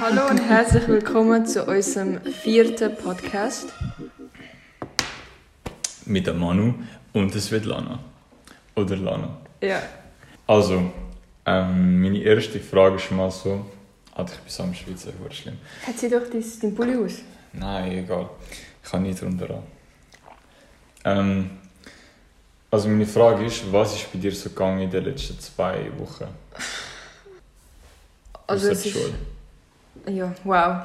Hallo und herzlich willkommen zu unserem vierten Podcast. Mit der Manu und der Svetlana. Oder Lana. Ja. Also, ähm, meine erste Frage ist mal so. Alter, ich bin so am Schweizer, war schlimm. Hat sie doch dein, dein Pulli aus? Nein, egal. Ich kann nicht drunter an. Ähm, also meine Frage ist, was ist bei dir so gegangen in den letzten zwei Wochen? Also es ist, ja, wow.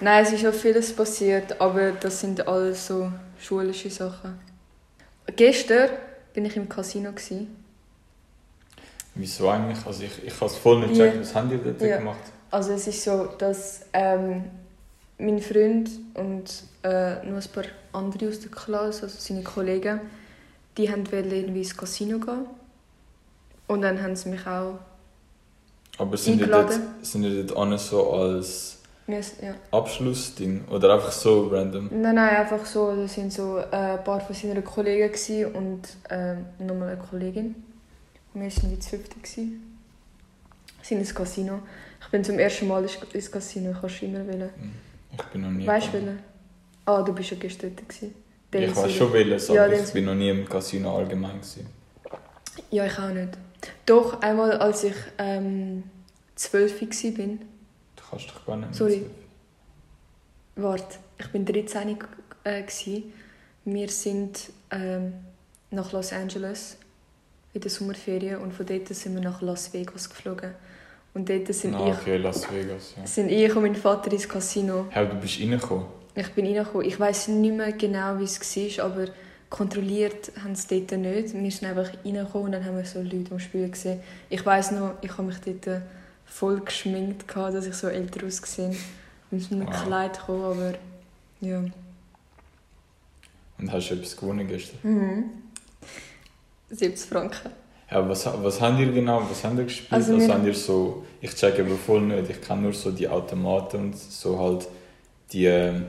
Nein, es ist schon vieles passiert, aber das sind alles so schulische Sachen. Gestern bin ich im Casino. Gewesen. Wieso eigentlich? Also ich, ich habe es voll nicht Ja. gecheckt, was haben die dort Ja. gemacht? Also es ist so, dass ähm, mein Freund und äh, noch ein paar andere aus der Klasse, also seine Kollegen, die haben wollen irgendwie ins Casino gehen. Und dann haben sie mich auch... Aber sind Eingeladen. sind die dort alle so als Ja. Abschlussding? Oder einfach so random? Nein, nein, einfach so, das sind so äh, ein paar von seinen Kollegen und äh, nochmal eine Kollegin. Wir waren die zwölfte. Wir sind ins Casino. Ich bin zum ersten Mal ins- Casino, kannst du immer wählen. Hm, Ich bin noch nie Weißt du? Ah, du bist ja gestern dort. Gewesen. Ich weiß schon welches, Ja, aber den ich bin noch nie im Casino allgemein. Gewesen. Ja, ich auch nicht. Doch, einmal als ich ähm, zwölf war, bin. Du kannst doch gar nicht mehr Sorry. so- Warte, ich bin 13 äh. Wir sind ähm, nach Los Angeles in der Sommerferien und von dort sind wir nach Las Vegas geflogen. Und dort sind, Ah, ich, okay, Las Vegas, ja. sind ich und mein Vater ins Casino. Hey, du bist reingekommen? Ich bin reingekommen. Ich weiß nicht mehr genau, wie es war, aber kontrolliert haben sie dort nicht. Wir sind einfach reingekommen und dann haben wir so Leute am Spielen gesehen. Ich weiß noch, ich habe mich dort voll geschminkt, dass ich so älter ausgesehen Ich bin mit Wow. Kleid gekommen, aber ja. Und hast du etwas gewonnen gestern? Mhm. 70 Franken. Ja, was, was haben ihr genau, was haben ihr gespielt? Also wir- haben ihr so, ich check eben voll nicht, ich kenne nur so die Automaten und so halt die, ähm,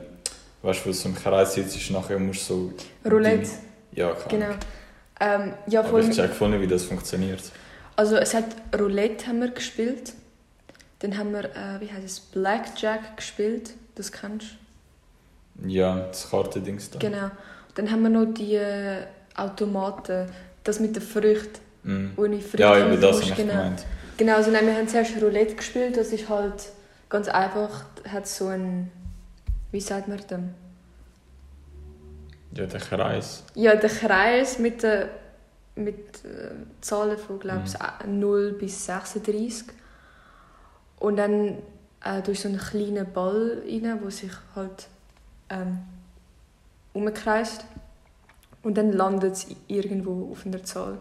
weißt du, wo du so im Kreis sitzt, ist nachher musst du so... Roulette, die- Ja, keine genau. Ähm, ja, Aber ich check voll nicht, wie das funktioniert. Also es hat Roulette haben wir gespielt. Dann haben wir, äh, wie heißt es, Blackjack gespielt. Das kennst du? Ja, das Kartendings da. Genau. Dann haben wir noch die äh, Automaten, das mit den Früchten, wo ich Früchte Ja, über das habe ich genau. gemeint. Genau, also nein, wir haben zuerst Roulette gespielt. Das ist halt ganz einfach, hat so ein, wie sagt man dem? Ja, der Kreis. Ja, der Kreis mit den mit äh, Zahlen von glaube ich Mhm. 0 bis 36 und dann äh, durch so einen kleinen Ball rein, wo sich halt ähm, umkreist und dann landet es irgendwo auf einer Zahl.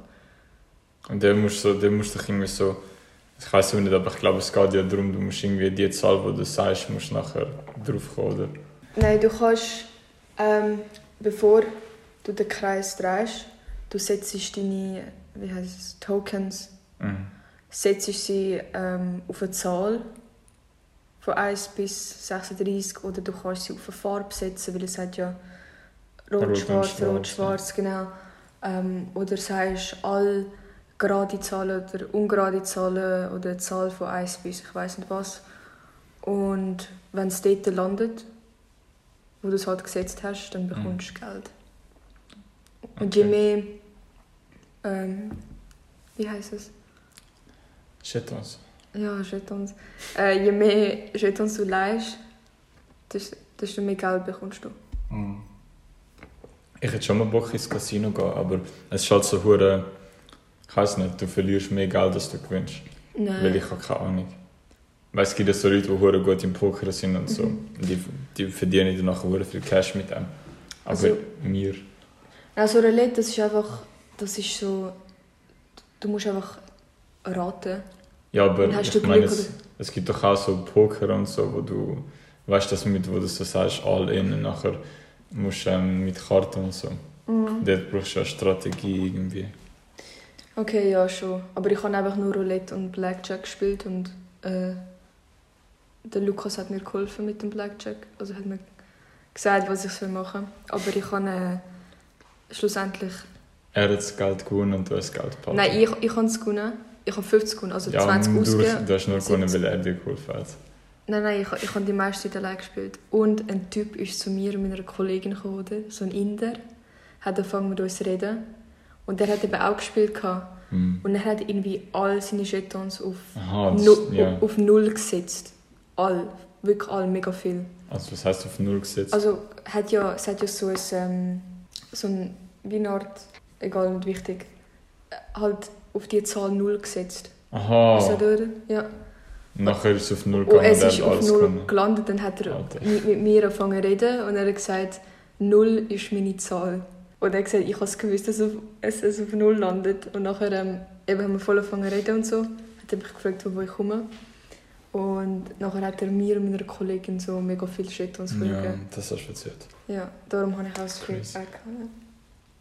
Und der musst so, der musst dich irgendwie so, ich weiß nicht, aber ich glaube, es geht ja darum, du musst irgendwie die Zahl, die du sagst, musst nachher draufkommen, oder? Nein, du kannst, ähm, bevor du den Kreis drehst, du setzt deine, wie heißt es, Tokens Mhm. setzt sie ähm, auf eine Zahl von 1 bis 36 oder du kannst sie auf eine Farbe setzen, weil es hat ja Rot rot, und schwarz, schwarz, rot, schwarz, genau. Ähm, oder sagst all gerade Zahlen oder ungerade Zahlen oder eine Zahl von 1 bis ich weiß nicht was. Und wenn es dort landet, wo du es halt gesetzt hast, dann bekommst du Geld. Und je Okay. mehr, ähm, wie heißt es? Chetons. Ja, Jetons. Äh, je mehr Jetons du leihst, desto, desto mehr Geld bekommst du. Mhm. Ich hätte schon mal Bock ins Casino gehen, aber es ist halt so hure, ich weiß nicht, du verlierst mehr Geld, als du gewinnst. Nein. Weil ich habe keine Ahnung. Es gibt ja so Leute, die gut im Poker sind und so. Mhm. Die, die verdienen dann nachher hure viel Cash mit dem. Aber Also- mir... Also Roulette, das ist einfach, das ist so, du musst einfach raten. Ja, aber ich meine, es, es gibt doch auch so Poker und so, wo du, weißt du, mit, wo du so sagst, all in und nachher musst du ähm, mit Karten und so. Mhm. Dort brauchst du eine Strategie irgendwie. Okay, ja schon. Aber ich habe einfach nur Roulette und Blackjack gespielt und äh, der Lukas hat mir geholfen mit dem Blackjack. Also hat mir gesagt, was ich machen soll. Aber ich habe äh, schlussendlich Er hat das Geld gewonnen und du hast das Geld behalten. Nein, ich, ich habe es gewonnen. Ich habe 50 gewonnen, also ja, 20 du, ausgegeben. du hast nur gewonnen, 70. weil er dir geholfen hat. Nein, nein, ich, ich habe die meiste Zeit allein gespielt. Und ein Typ ist zu mir und meiner Kollegin gekommen, so ein Inder, hat angefangen mit uns zu reden. Und der hat eben auch gespielt. gehabt. Hm. Und er hat irgendwie all seine Jetons auf, Aha, das, nu ja. auf, auf Null gesetzt. All. Wirklich all, mega viel. Also was heißt auf Null gesetzt? Also hat ja, es hat ja so ein, ähm, so ein wie eine Art, egal, nicht wichtig, halt auf die Zahl Null gesetzt. Aha, Also, oder? Ja. nachher ist es auf Null gegangen Oh, es und er ist auf Null gewonnen. gelandet, dann hat er Alter. mit, mir angefangen zu reden und er hat gesagt, Null ist meine Zahl. Und er hat gesagt, ich habe es gewusst, dass es, es auf Null landet. Und nachher ähm, eben haben wir voll angefangen zu reden und so. Hat er mich gefragt, wo ich komme. Und nachher hat er mir und meiner Kollegin so mega viele Jetons Ja, vorgegeben. das hast du erzählt. Ja, darum habe ich auch das Crazy. weggehauen.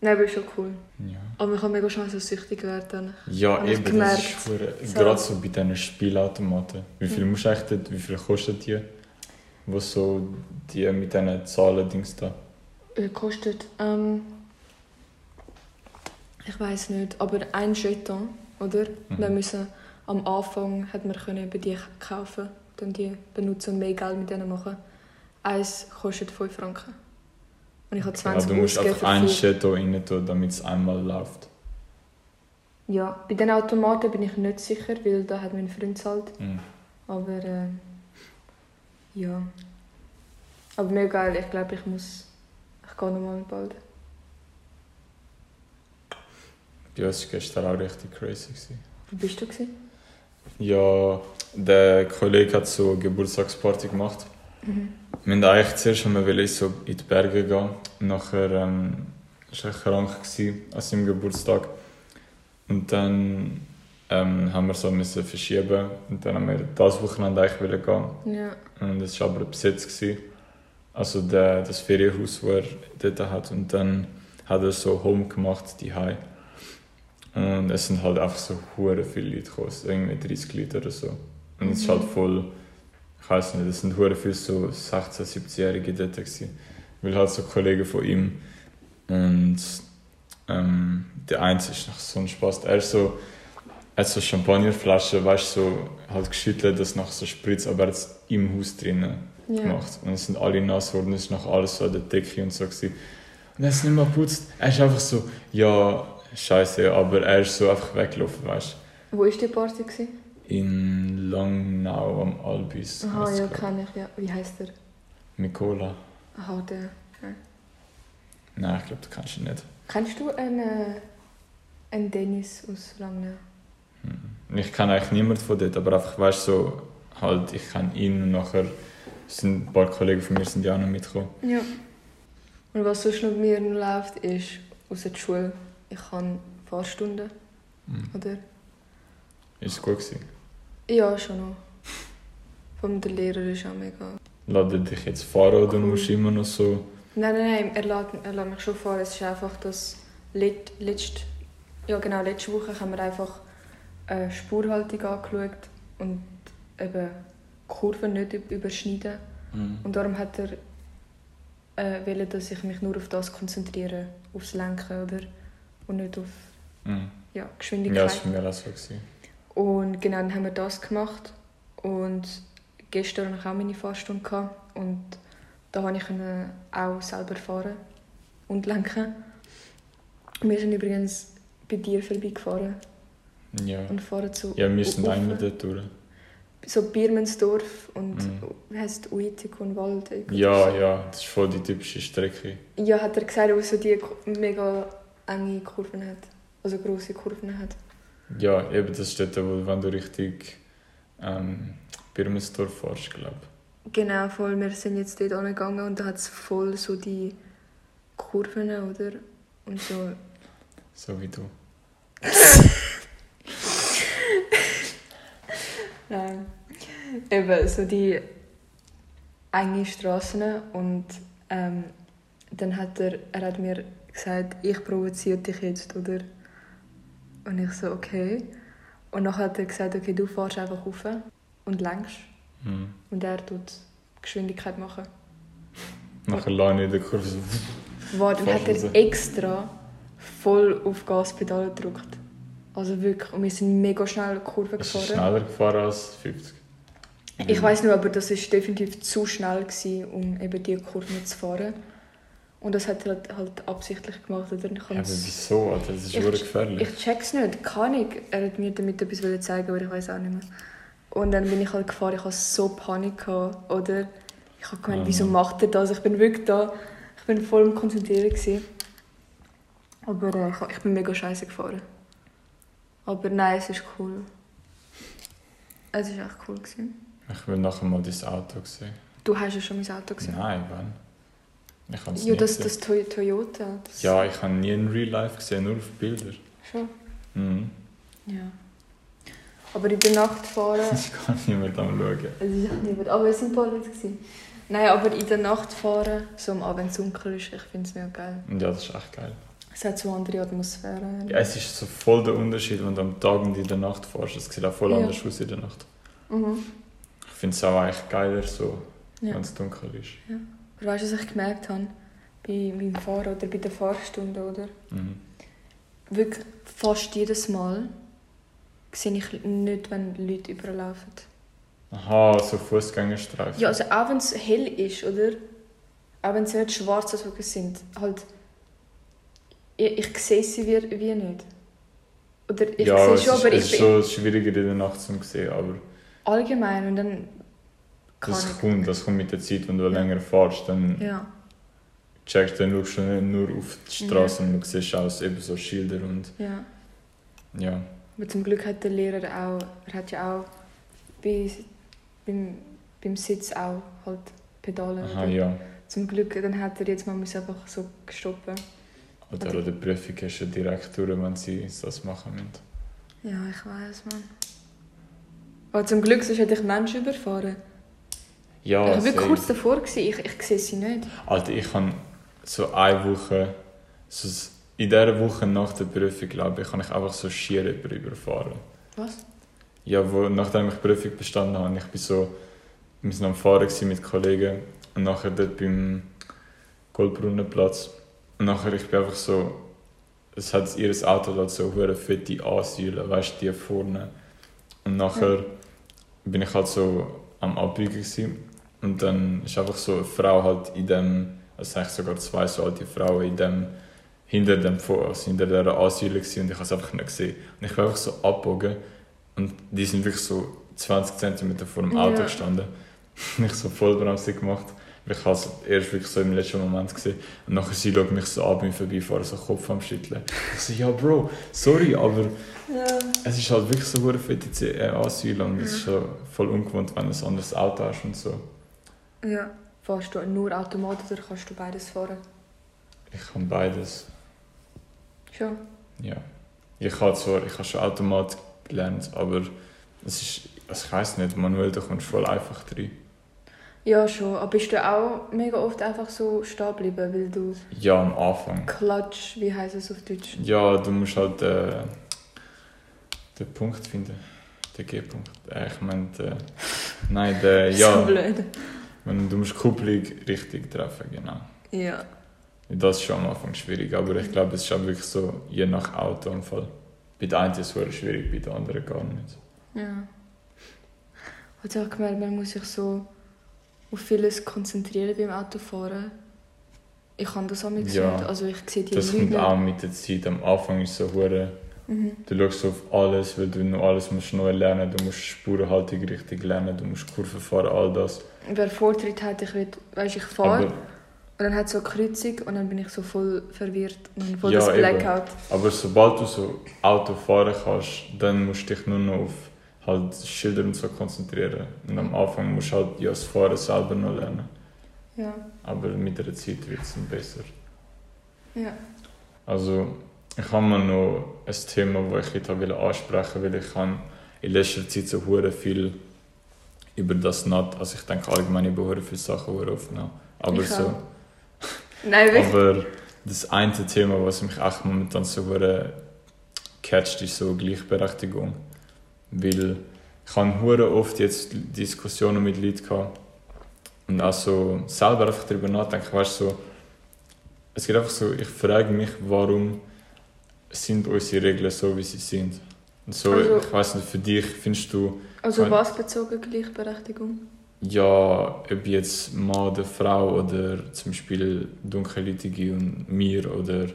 Nein, aber ist schon cool. Ja, Aber ich habe mega Chance, dass ich süchtig werde. ja eben, das ist schwer. So. Gerade so bei diesen Spielautomaten. Wie viel Mhm. musst du eigentlich dort, wie viel kostet die? Wo so die mit diesen Zahlen-Dings da? Äh, kostet, ähm, ich weiß nicht, aber ein Jeton, oder? Mhm. Wir müssen, am Anfang hat man können eben die kaufen, dann die benutzen und mehr Geld mit denen machen. Eins kostet 5 Franken. Und ich habe Ja, 20 du musst einfach ein vier. Shadow rein tun, damit es einmal läuft. Ja, bei den Automaten bin ich nicht sicher, weil da hat mein Freund zahlt. Mhm. Aber äh, ja. Aber mega geil, ich glaube, ich muss. Ich gehe nochmal bald. Bei uns war gestern auch richtig crazy. Wo bist du? Gewesen? Ja, der Kollege hat so eine Geburtstagsparty gemacht. Mhm. Wir wollten eigentlich zuerst einmal wollen so in die Berge gehen. Nachher ähm, war er krank an seinem Geburtstag. Und dann ähm, haben wir so müssen verschieben. Und dann haben wir das Wochenende eigentlich gehen. Ja. Und es war aber besetzt. Gewesen. Also der, das Ferienhaus, das er dort hat. Und dann hat er so Home gemacht, die Und es sind halt einfach so hure viele Leute gekommen, irgendwie 30 Leute oder so. Und es ist Mhm. halt voll, ich weiß nicht, es sind hure viele so 16-, 17-Jährige dort gewesen. Weil halt so Kollegen von ihm. Und ähm, der eins ist nach so ein Spaß. Er ist so, er hat so Champagnerflaschen, weißt du, so halt geschüttelt, das nach so Spritz, aber er hat es im Haus drinnen Ja. gemacht. Und es sind alle nass geworden, es ist noch alles so an der Decke und so. Gewesen. Und er ist nicht mehr geputzt. Er ist einfach so, ja, scheiße, aber er ist so einfach weggelaufen, weißt Wo war die Party? Gewesen? du. In Langnau am Albis. Aha, ja, kenne ich. Ja. Wie heißt der? ich. Mikola. Aha, der. Nein, ich glaube, du kennst ihn nicht. Kennst du einen, äh, einen Dennis aus Langnau? Hm. Ich kenne eigentlich niemanden von dort, aber einfach, weißt du, so, halt, ich kenne ihn und nachher sind ein paar Kollegen von mir sind ja auch noch mitgekommen. Ja. Und was sonst noch bei mir läuft, ist aus der Schule. Ich habe Fahrstunden, Hm. oder? Ist es gut gewesen? Ja, schon noch. Von der Lehrer ist auch mega. Lade dich jetzt fahren oder Cool. musst du immer noch so... Nein, nein, nein, er lässt, er lässt mich schon fahren. Es ist einfach, dass let, letzt, ja genau, letzte Woche haben wir einfach äh, Spurhaltung angeschaut und eben Kurven nicht üb- überschneiden. Mhm. Und darum hat er äh, wollen, dass ich mich nur auf das konzentriere, aufs Lenken, oder? Und nicht auf Mhm. ja, Ja, Geschwindigkeit. das war mir auch so. Gewesen. Und genau, dann haben wir das gemacht. Und gestern hatte ich auch meine Fahrstunde. Gehabt. Und da konnte ich auch selber fahren und lenken. Wir sind übrigens bei dir vorbeigefahren Ja. und fahren zu Ja, wir sind einmal dort durch. So Biermensdorf und Mhm. es, Uitik und Wald. Ja, ja, das ist voll die typische Strecke. Ja, hat er gesagt, wo so die mega enge Kurven hat. Also grosse Kurven hat. Ja, eben das dort, wo, wenn du richtig ähm, Birmensdorf fährst, glaube Genau, voll. Wir sind jetzt dort angegangen und da hat es voll so die Kurven, oder? Und so. So wie du. Nein. Eben so die enge Straßen und ähm, dann hat er, er hat mir gesagt, ich provoziere dich jetzt, oder? Und ich so, okay. Und dann hat er gesagt, okay, du fährst einfach rauf und längst. Mhm. Und er tut Geschwindigkeit machen. Nachher lade ich in der Kurve so. Warte, und hat er extra voll auf Gaspedale gedrückt. Also wirklich, und wir sind mega schnell Kurve Ist gefahren. es schneller gefahren als 50? Ich weiß nur, aber das ist definitiv zu schnell gewesen, um eben die Kurve zu fahren. Und das hat er halt, halt absichtlich gemacht. Oder? Ich, Ja, aber wieso, Alter? Das ist Ich- wirklich gefährlich. ich check's nicht, keine Ahnung. Er hat mir damit etwas zeigen, aber ich weiß auch nicht mehr. Und dann bin ich halt gefahren, ich hatte so Panik, gehabt, oder? Ich habe gemeint, Ah, wieso Mann. macht er das? Ich bin wirklich da, ich bin voll am Konzentrieren. Gewesen. Aber äh, ich, ich bin mega scheiße gefahren. Aber nein, es ist cool. Es ist echt cool. Gewesen. Ich will nachher mal dein Auto sehen. Du hast ja schon mein Auto gesehen. Nein, wann? Ich habe Ja, das, das Toy- Toyota. Das Ja, ich habe nie in Real Life gesehen, nur auf Bilder. Schon. Mhm. Ja. Aber in der Nacht fahren. Ich kann niemand am schauen. Es ist echt niemand. Aber es waren ein paar Leute. gewesen. Nein, aber in der Nacht fahren, so am Abend, wenn es dunkel ist, ich finde es mega geil. Ja, das ist echt geil. Es hat so eine andere Atmosphäre. Ja, es ist so voll der Unterschied, wenn du am Tag und in der Nacht fährst. Es sieht auch voll Ja. anders aus in der Nacht. Mhm. Ich finde es auch eigentlich geiler, so, Ja. wenn es dunkel ist. Aber weißt du, was ich gemerkt habe? Bei meinem Fahren oder bei der Fahrstunde, oder? Mhm. Wirklich fast jedes Mal sehe ich nicht, wenn Leute überlaufen. Aha, so Fußgängerstreifen. Ja, also auch wenn es hell ist, oder? Auch wenn es nicht schwarze Socken sind, halt... Ich, ich sehe sie wie, wie nicht. Oder ich ja, sehe es schon, ist, aber es ich ist bin schon schwieriger in der Nacht zu sehen, aber allgemein und dann... Das kommt, das kommt mit der Zeit, wenn du Ja. länger fährst, dann Ja. checkst du, dann schaust du nicht nur auf die Straße und du siehst auch eben so Schilder und Ja. ja. Aber zum Glück hat der Lehrer auch, er hat ja auch bei, beim, beim Sitz auch halt Pedale. Aha, ja. Zum Glück, dann hat er jetzt mal einfach so stoppen. Oder an der Prüfung hast du ja direkt durch, wenn sie das machen müssen. Ja, ich weiß, man. Aber zum Glück, sonst hätte ich Menschen überfahren. Ja, ich war kurz davor, gewesen. ich, ich sehe sie nicht. Alter, ich habe so eine Woche, so in dieser Woche nach der Prüfung, glaube ich, habe ich einfach so schier überfahren. Was? Ja, wo, nachdem ich die Prüfung bestanden habe, ich bin so, wir sind am Fahren mit Kollegen und nachher dort beim Goldbrunnenplatz. Und nachher, ich bin einfach so, es hat ihr Auto hat so hure fette Ansäulen, weißt du, die vorne. Und nachher bin ich halt so am Abbiegen gewesen. Und dann ist einfach so eine Frau halt in dem, also eigentlich sogar zwei so alte Frauen in dem, hinter dem, Vor- also hinter dieser Ansäule gewesen und ich habe es einfach nicht gesehen. Und ich bin einfach so abgebogen und die sind wirklich so 20 cm vor dem Auto Ja. gestanden. Und ich so Vollbremse gemacht. Ich habe es erst wirklich so im letzten Moment gesehen. Und nachher sie schaut mich so an beim Vorbeifahren, so Kopf am Schütteln. Ich so, ja Bro, sorry, aber Ja. es ist halt wirklich so eine fette äh, Asyl und es ist schon voll ungewohnt, wenn du ein anderes Auto hast und so. Ja. Fährst du nur Automat oder kannst du beides fahren? Ich kann beides. Schon. Ja. Ich habe zwar, ich habe schon Automat gelernt, aber es ist, also ich weiß nicht, manuell, da kommst du voll einfach rein. Ja, schon. Aber bist du auch mega oft einfach so stehen geblieben, weil du Ja, am Anfang. Klatsch, wie heißt es auf Deutsch? Ja, du musst halt äh, den Punkt finden. Den G-Punkt. Äh, ich meine, den- nein, der, So ja, blöd. Wenn, du musst die Kupplung richtig treffen, genau. Ja. Das ist schon am Anfang schwierig, aber ich glaube, es ist auch wirklich so, je nach Autounfall. Bei der einen ist es schwierig, bei der anderen gar nicht. Ja. Hat auch gemerkt, man muss sich so auf vieles konzentrieren beim Autofahren. Ich kann das auch nicht. Ja. Also ich sehe die Das Leute kommt auch mit der Zeit. Am Anfang ist es so hure, Mhm. du schaust auf alles, weil du noch alles musst neu lernen. Du musst Spurenhaltung richtig lernen, du musst Kurven fahren, all das. Wer Vortritt hat, ich will, ich fahre Aber, und dann hat es so eine Kreuzung und dann bin ich so voll verwirrt und voll Ja, das eben. Blackout. aber sobald du so Auto fahren kannst, dann musst du dich nur noch auf halt Schilder und so konzentrieren. Und am Anfang musst du halt ja, das Fahren selber noch lernen. Ja. Aber mit der Zeit wird es dann besser. Ja. Also, ich habe mir noch ein Thema, das ich heute will ansprechen will, weil ich habe in letzter Zeit so hure viel über das NAT, also ich denke allgemein über hure viele Sachen hure aufgenommen. Aber Ich so, auch. Nein, wirklich. aber das eine Thema, was mich echt momentan so hure catcht, ist so Gleichberechtigung. Weil ich habe hure oft jetzt Diskussionen mit Leuten gehabt und auch so selber einfach darüber nachdenken, weißt so, es geht einfach so, ich frage mich, warum, sind unsere Regeln so, wie sie sind. Und so, Also- ich weiß nicht, für dich findest du, Also Kein- was bezogen Gleichberechtigung? ja, ob jetzt Mann oder Frau oder zum Beispiel Dunkelhäutige und mir oder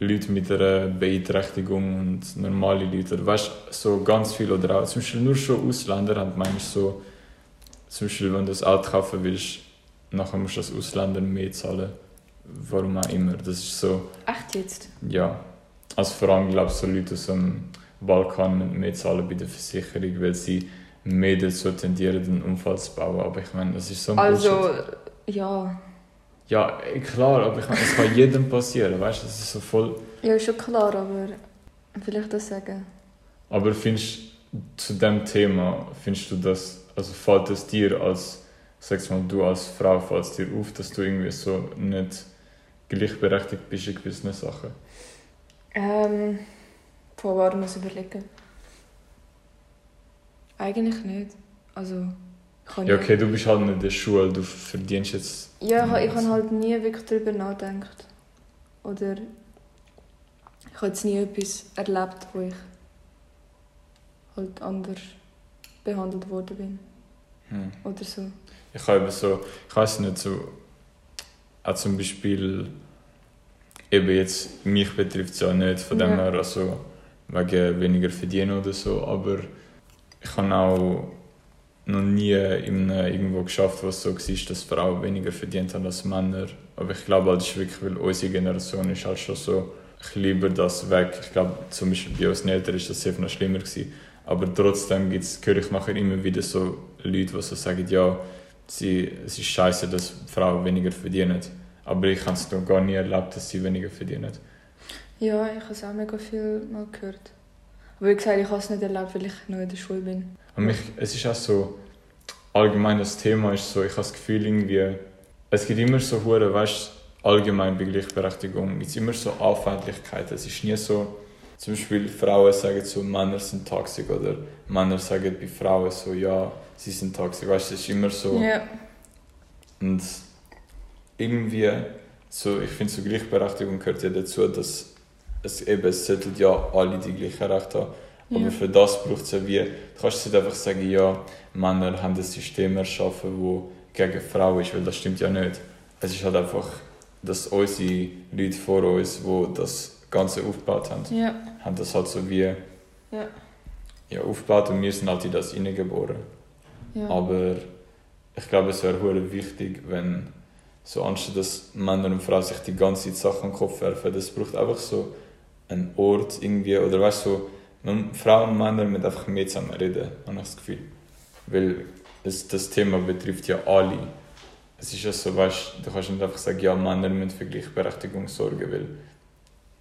Leute mit einer Beeinträchtigung und normale Leute. Oder weißt so ganz viel. Oder auch zum Beispiel nur schon Ausländer haben manchmal so, zum Beispiel, wenn du das Auto kaufen willst, nachher musst du als Ausländer mehr zahlen. Warum auch immer. Das ist so. Echt jetzt? Ja, also vor allem glaube ich so Leute aus dem Balkan mehr zahlen bei der Versicherung, weil sie mehr dazu tendieren, einen Unfall zu bauen. Aber ich meine, das ist so ein Also, Bullshit. ja. Ja, eh, klar, aber ich meine, es kann jedem passieren, weißt du, das ist so voll... Ja, ist schon klar, aber vielleicht das sagen. Aber findest zu dem Thema, findest du das, also fällt es dir als, sag's mal, du als Frau, fällt es dir auf, dass du irgendwie so nicht gleichberechtigt bist in gewissen Sachen? Ähm, von war muss ich überlegen. Eigentlich nicht. Also, Ja, okay, du bist halt nicht in der Schule, du verdienst jetzt... Ja, ich, ich habe halt nie wirklich darüber nachgedacht. Oder ich habe jetzt nie etwas erlebt, wo ich halt anders behandelt worden bin. Hm. Oder so. Ich habe eben so, ich weiß nicht, so, auch zum Beispiel, eben jetzt, mich betrifft es ja nicht, von dem Ja. her, also wegen weniger verdienen oder so, aber ich habe auch noch nie in einem irgendwo geschafft, was so war, dass Frauen weniger verdient haben als Männer. Aber ich glaube, das ist wirklich, weil unsere Generation ist halt schon so, ich liebe das weg. Ich glaube, zum Beispiel bei unseren Eltern ist das sehr noch schlimmer gewesen. Aber trotzdem gibt's, höre ich nachher immer wieder so Leute, die so sagen, ja, sie, es ist scheiße, dass Frauen weniger verdienen. Aber ich habe es noch gar nie erlebt, dass sie weniger verdienen. Ja, ich habe es auch mega viel mal gehört. Aber wie gesagt, ich habe es nicht erlebt, weil ich noch in der Schule bin. Und mich, es ist auch so, allgemein das Thema ist so, ich habe das Gefühl irgendwie, es gibt immer so hure, weißt allgemein bei Gleichberechtigung, gibt es immer so Auffälligkeiten. Es ist nie so, zum Beispiel Frauen sagen so, Männer sind toxisch oder Männer sagen bei Frauen so, ja, sie sind toxisch. Weißt du, es ist immer so. Ja. Und irgendwie, so, ich finde, so Gleichberechtigung gehört ja dazu, dass es eben, es sollten ja alle die gleichen Rechte haben. Aber Ja. für das braucht es ja wie, du kannst nicht einfach sagen, ja, Männer haben ein System erschaffen, das gegen Frauen ist, weil das stimmt ja nicht. Es ist halt einfach, dass unsere Leute vor uns, die das Ganze aufgebaut haben, Ja. haben das halt so wie Ja. ja, aufgebaut und wir sind halt in das hineingeboren. Ja. Aber ich glaube, es wäre wichtig, wenn so anstatt dass Männer und Frauen sich die ganze Zeit Sachen an den Kopf werfen, das braucht einfach so einen Ort irgendwie, oder weißt du, so, Frauen und Männer müssen einfach mehr zusammen reden, habe ich das Gefühl. Weil es, das Thema betrifft ja alle. Es ist ja so, weißt du, kannst nicht einfach sagen, ja, Männer müssen für Gleichberechtigung sorgen, weil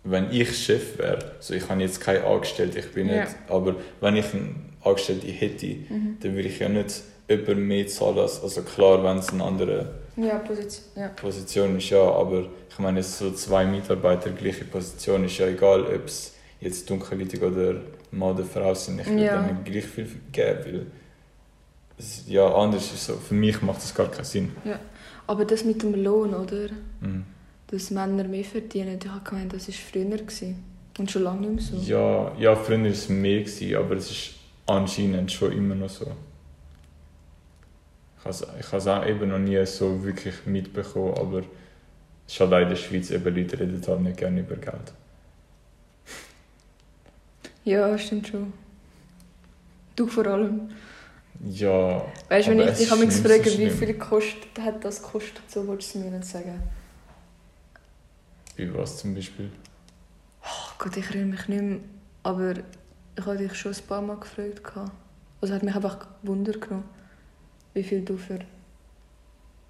wenn ich Chef wäre, so ich habe jetzt keine Angestellte, ich bin Ja. nicht, aber wenn ich eine Angestellte hätte, Mhm. dann würde ich ja nicht jemand mehr zahlen. als- Also klar, wenn es eine andere Ja, Position. Ja. Position ist, ja, aber ich meine, so zwei Mitarbeiter gleiche Position ist ja egal, ob es jetzt dunkelhäutig oder Mann oder Frau sind. Ich würde Ja. denen gleich viel geben, weil es, ja, anders ist so. Für mich macht das gar keinen Sinn. Aber das mit dem Lohn, oder? Mhm. Dass Männer mehr verdienen, ich habe gemeint, das war früher. Gewesen. Und schon lange nicht mehr so. Ja, ja, früher war es mehr, gewesen, aber es ist anscheinend schon immer noch so. Ich habe es- auch eben noch nie so wirklich mitbekommen, aber es ist halt auch in der Schweiz, eben Leute reden halt nicht gerne über Geld. Ja, stimmt schon. Du vor allem. Ja, Weißt du, wenn ich dich habe nicht so frage, wie viel kostet, hat das gekostet, so wolltest du es mir nicht sagen. wie was zum Beispiel? Oh Gott, ich erinnere mich nicht mehr, aber ich habe dich schon ein paar Mal gefragt. Also hat mich einfach gewundert genommen, wie viel du für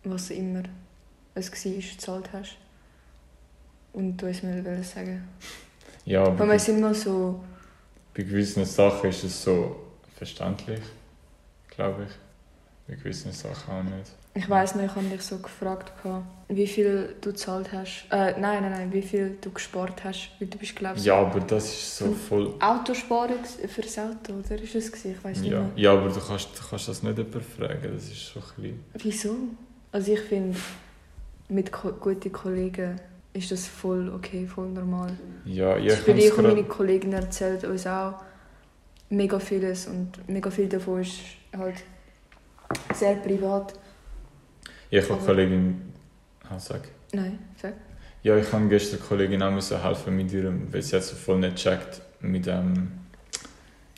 was immer es war, gezahlt hast. Und du hast mir wollen sagen. Ja, Weil bei, wir sind so, bei gewissen Sachen ist es so verständlich, glaube ich. Bei gewissen Sachen auch nicht. Ich weiß noch, ich habe dich so gefragt, wie viel du gezahlt hast. Äh, nein, nein, nein, wie viel du gespart hast, weil du bist, glaube ich, Ja, aber das ist so voll. Autosparen für das Auto, oder ist es? Ich weiß nicht Ja, mehr. ja aber du kannst, du kannst das nicht jemand fragen, das ist so ein bisschen... Wieso? Also ich finde, mit ko guten Kollegen ist das voll okay, voll normal. Ja, Zum Beispiel ich und meine Kollegen erzählen uns auch mega vieles und mega viel davon ist halt sehr privat. Ja, ich habe Aber- Kollegin. Ah, sag. Nein, sag. Ja, ich habe gestern der Kollegin auch müssen helfen mit ihrem, weil sie hat so voll nicht checkt mit dem,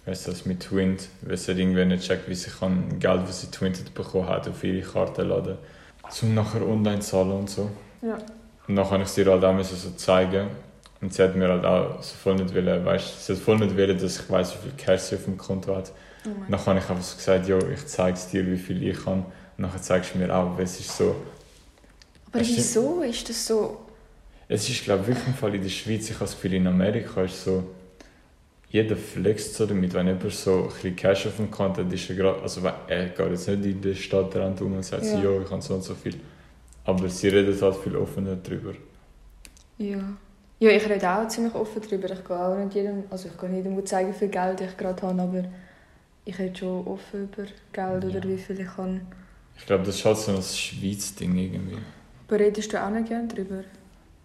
weißt du, mit Twint, weil sie hat irgendwie nicht checkt, wie sie kann Geld, das sie Twinted bekommen hat, auf ihre Karte laden, zum nachher online zahlen und so. Ja. Und dann habe ich sie ihr halt auch müssen so zeigen und sie hat mir halt auch so voll nicht wollen, weißt, sie hat voll nicht wollen, dass ich weiß, wie viel Cash sie auf dem Konto hat. Oh dann habe ich einfach so gesagt, jo, ich zeige es dir, wie viel ich kann. Und dann zeigst du mir auch, es ist so, Aber stimmt. wieso ist das so? Es ist, glaube ich, wirklich Fall in der Schweiz, ich habe das Gefühl, in Amerika ist so, jeder flext so damit, wenn jemand so ein bisschen Cash auf dem Konto hat, ist er gerade, also er geht jetzt nicht in der Stadt rennt um und sagt, Ja. ja. ich habe so und so viel. Aber sie redet halt viel offener darüber. Ja. Ja, ich rede auch ziemlich offen darüber. Ich gehe auch nicht jedem, also ich kann jedem zeigen, wie viel Geld ich gerade habe, aber ich rede schon offen über Geld oder Ja. wie viel ich habe. Ich glaube, das ist halt so ein Schweiz-Ding irgendwie, Aber redest du auch nicht gerne darüber?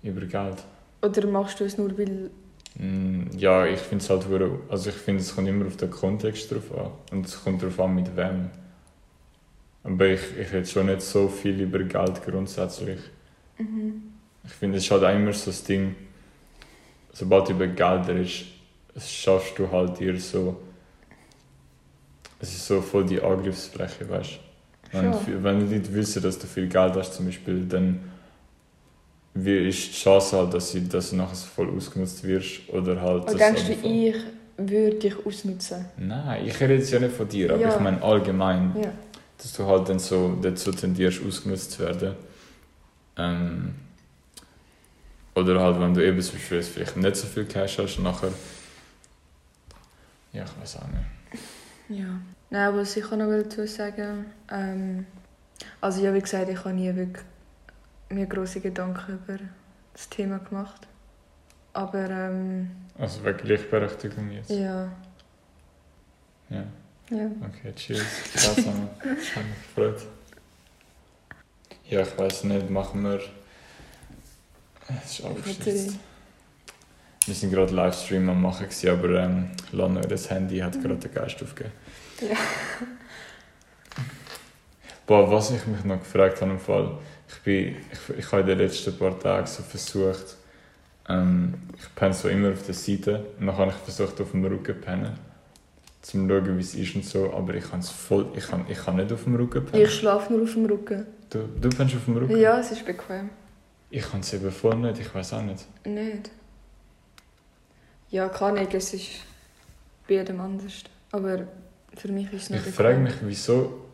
über Geld. Oder machst du es nur, weil... Mm, Ja, ich finde es halt, also ich finde, es kommt immer auf den Kontext drauf an. Und es kommt darauf an, mit wem. Aber ich, ich rede schon nicht so viel über Geld grundsätzlich. Mhm. Ich finde, es ist halt auch immer so das Ding, sobald du über Geld redest, es schaffst du halt dir so, es ist so voll die Angriffsfläche, weißt du. Wenn, Schon. wenn die Leute wissen, dass du viel Geld hast zum Beispiel, dann wie ist die Chance halt, dass, sie, dass du nachher so voll ausgenutzt wirst oder halt... Und dass denkst du, ich würde dich ausnutzen? Nein, ich rede jetzt ja nicht von dir, aber Ja. ich meine allgemein, Ja. dass du halt dann so dazu tendierst, ausgenutzt zu werden. Ähm, oder halt, wenn du eben zum Beispiel vielleicht nicht so viel Cash hast und nachher. Ja, ich weiß auch nicht. Ja. Nein, was ich auch noch dazu sagen ähm, also ja, wie gesagt, ich habe nie wirklich mir große Gedanken über das Thema gemacht. Aber ähm, Also wegen Gleichberechtigung jetzt. ja, Ja. ja. Okay. Spaß haben. Hat mich gefreut. Ja, ich weiß nicht, machen wir. Es ist abgeschlossen. Wir sind gerade Livestream am machen, aber ähm, Lana, das Handy hat gerade den Geist aufgegeben. Ja. Boah, was ich mich noch gefragt habe im Fall, ich bin, ich, ich habe in den letzten paar Tagen so versucht, ähm, ich penne so immer auf der Seite und dann habe ich versucht auf dem Rücken zu pennen, zum schauen wie es ist und so, aber ich kann es voll, ich kann, ich kann nicht auf dem Rücken pennen. Ich schlafe nur auf dem Rücken. Du, du pennst auf dem Rücken? Ja, es ist bequem. Ich kann es eben voll nicht, ich weiß auch nicht. Nicht. Ja, kann ich, es ist bei jedem anders. Aber für mich ist es Ich frage mich, wieso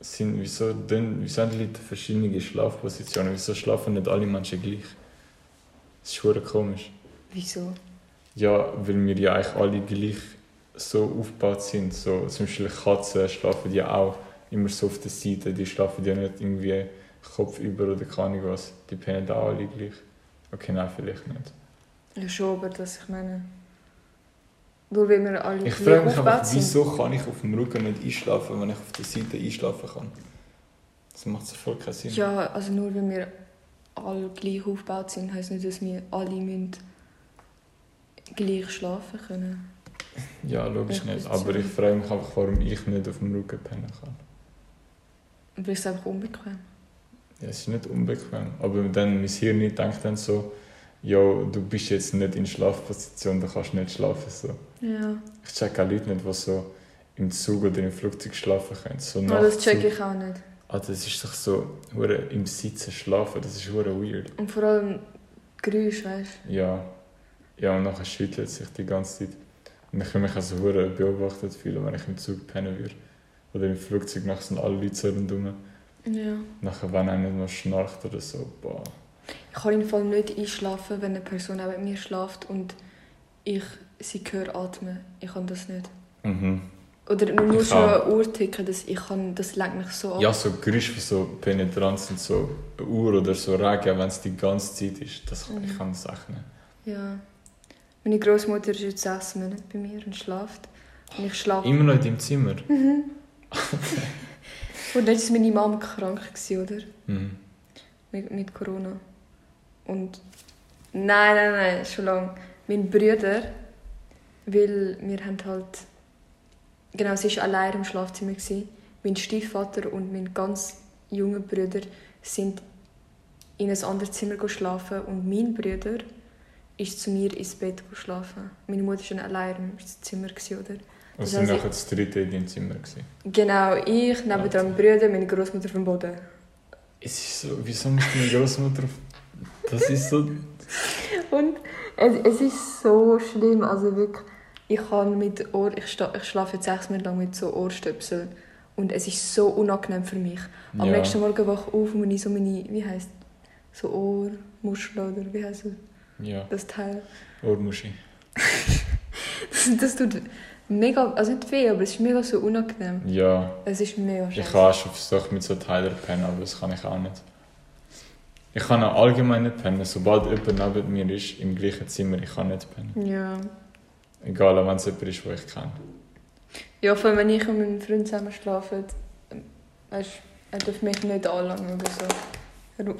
sind, wieso, denn, wieso haben die Leute verschiedene Schlafpositionen, wieso schlafen nicht alle Menschen gleich? Das ist schon komisch. Wieso? Ja, weil wir ja eigentlich alle gleich so aufgebaut sind. So, zum Beispiel Katzen schlafen ja auch immer so auf der Seite. Die schlafen ja nicht irgendwie Kopf über oder keine Ahnung was. Die pennen auch alle gleich. Okay, nein, vielleicht nicht. Ja, schon, aber das, ich meine... Nur weil wir alle Ich frage mich sind. wieso kann ich auf dem Rücken nicht einschlafen, wenn ich auf der Seite einschlafen kann? Das macht so voll keinen Sinn. Ja, also nur weil wir alle gleich aufgebaut sind, heisst nicht, dass wir alle müssen gleich schlafen können. Ja, logisch nicht. Aber ich frage mich einfach, warum ich nicht auf dem Rücken pennen kann. Aber es einfach unbequem. Ja, es ist nicht unbequem. Aber dann mein Hirn nicht denkt dann so, ja, du bist jetzt nicht in Schlafposition, du kannst nicht schlafen. So. Ja. Ich check auch Leute nicht, die so im Zug oder im Flugzeug schlafen können. So Aber das check ich auch nicht. Ah, das ist doch so, im Sitzen schlafen, das ist hure weird. Und vor allem Geräusch, weißt Ja. Ja, und nachher schüttelt es sich die ganze Zeit. Und ich kann mich also hure beobachtet fühlen, wenn ich im Zug pennen würde. Oder im Flugzeug, nachher sind alle Leute so rundherum. du? Ja. Nachher, wenn einer noch schnarcht oder so, boah. Ich kann im Fall nicht einschlafen, wenn eine Person neben mir schlaft und ich sie höre atmen. Ich kann das nicht. Mhm. Oder nur Ich schon eine Uhr ticken, das, ich kann, das lenkt mich so ab. Ja, so Geräusche, die so penetrant sind, so eine Uhr oder so Regen, wenn es die ganze Zeit ist. Das, Mhm. Ich kann das echt nicht. Ja. Meine Großmutter ist jetzt sechs Monate bei mir und schläft. Und ich schlafe. Immer noch in deinem Zimmer? Mhm. und jetzt war meine Mama krank, oder? Mhm. Mit, mit Corona. Und Nein, nein, nein, schon lange. Mein Bruder, weil wir haben halt... Genau, sie war allein im Schlafzimmer. Gewesen. Mein Stiefvater und mein ganz junger Bruder sind in ein anderes Zimmer geschlafen und mein Bruder ist zu mir ins Bett geschlafen. Meine Mutter war allein im Zimmer, gewesen, oder? Und Das heisst, nachher das dritte in deinem Zimmer. Gewesen. Genau, ich, neben Warte. mein Bruder, meine Großmutter vom Boden. Es ist so, wieso muss deine Großmutter auf... Das ist so... Und es, es ist so schlimm, also wirklich, ich kann mit Ohr, ich, sta- ich schlafe jetzt sechs Monate lang mit so Ohrstöpseln und es ist so unangenehm für mich. Am Ja. nächsten Morgen wache ich auf und ich so meine, wie heißt so Ohrmuschel oder wie heißt Ja, das Teil? Ohrmuschi. Das, das tut mega, also nicht weh, aber es ist mega so unangenehm. Ja, Es ist mega ich scheiße. habe auch schon versucht mit so Teilen pennen, aber das kann ich auch nicht. Ich kann auch allgemein nicht pennen. Sobald jemand neben mir ist, im gleichen Zimmer, ich kann nicht pennen. Ja. Egal, wenn es jemand ist, den ich kenne. Ja, vor allem wenn ich und mein Freund zusammen schlafen, weißt, er darf mich nicht anlangen oder so.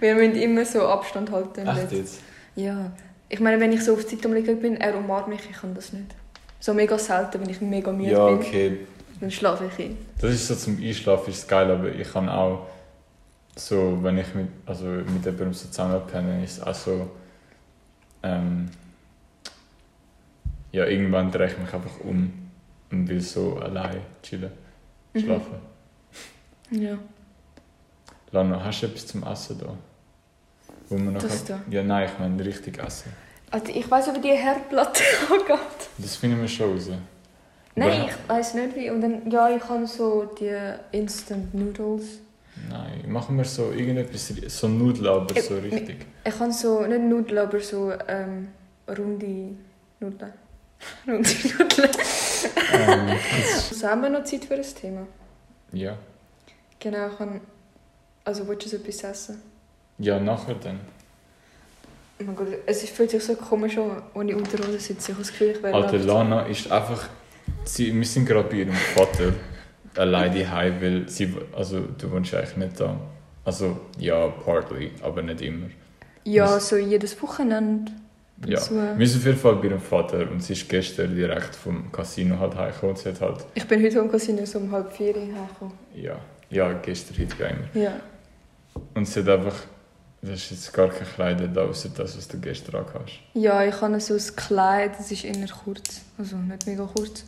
Wir müssen immer so Abstand halten Bett. jetzt? Ja. Ich meine, wenn ich so auf die Seite umliege bin, er umarmt mich, ich kann das nicht. So mega selten, wenn ich mega müde Ja, bin, okay. dann schlafe ich ein. Das ist so zum Einschlafen ist geil, aber ich kann auch so, wenn ich mit, also mit jemandem so zusammen penne, ist es auch so, ähm, ja, irgendwann drehe ich mich einfach um und will so allein chillen, Mhm. schlafen. Ja. Lana, hast du etwas zum Essen da? Wo man noch Das da? Ja, nein, ich meine richtig essen. Also ich weiß wie die Herdplatte angeht. Das finden wir schon raus. Nein, Aber- ich weiß nicht wie. Und dann, ja, ich habe so die Instant Noodles. Nein, machen wir so irgendetwas, so Nudeln, aber Äh, so richtig. Ich habe so, nicht Nudeln, aber so ähm, runde Nudeln. Runde Nudeln. ähm, Also haben wir noch Zeit für ein Thema? ja. Genau, ich kann... Also willst du so etwas essen? ja, nachher dann. Oh mein Gott, es ist- fühlt sich so komisch an, wenn ich unter uns sitze. Ich habe das Gefühl, ich wäre Alter. Lana ist einfach. Sie, wir sind gerade bei ihrem Vater allein daheim, weil sie. Also, du wohnst eigentlich nicht da. Also, ja, partly, aber nicht immer. Ja, so jedes Wochenende. Ja. Wir sind auf jeden Fall bei ihrem Vater und sie ist gestern direkt vom Casino halt heimgekommen sie hat halt. Ich bin heute am Casino so um halb vier hergekommen. Ja, ja gestern, heute immer. Ja. Und sie hat einfach. Das ist jetzt gar kein Kleid da, außer das, was du gestern angehast. Ja, ich habe so ein Kleid, das ist eher kurz. Also nicht mega kurz.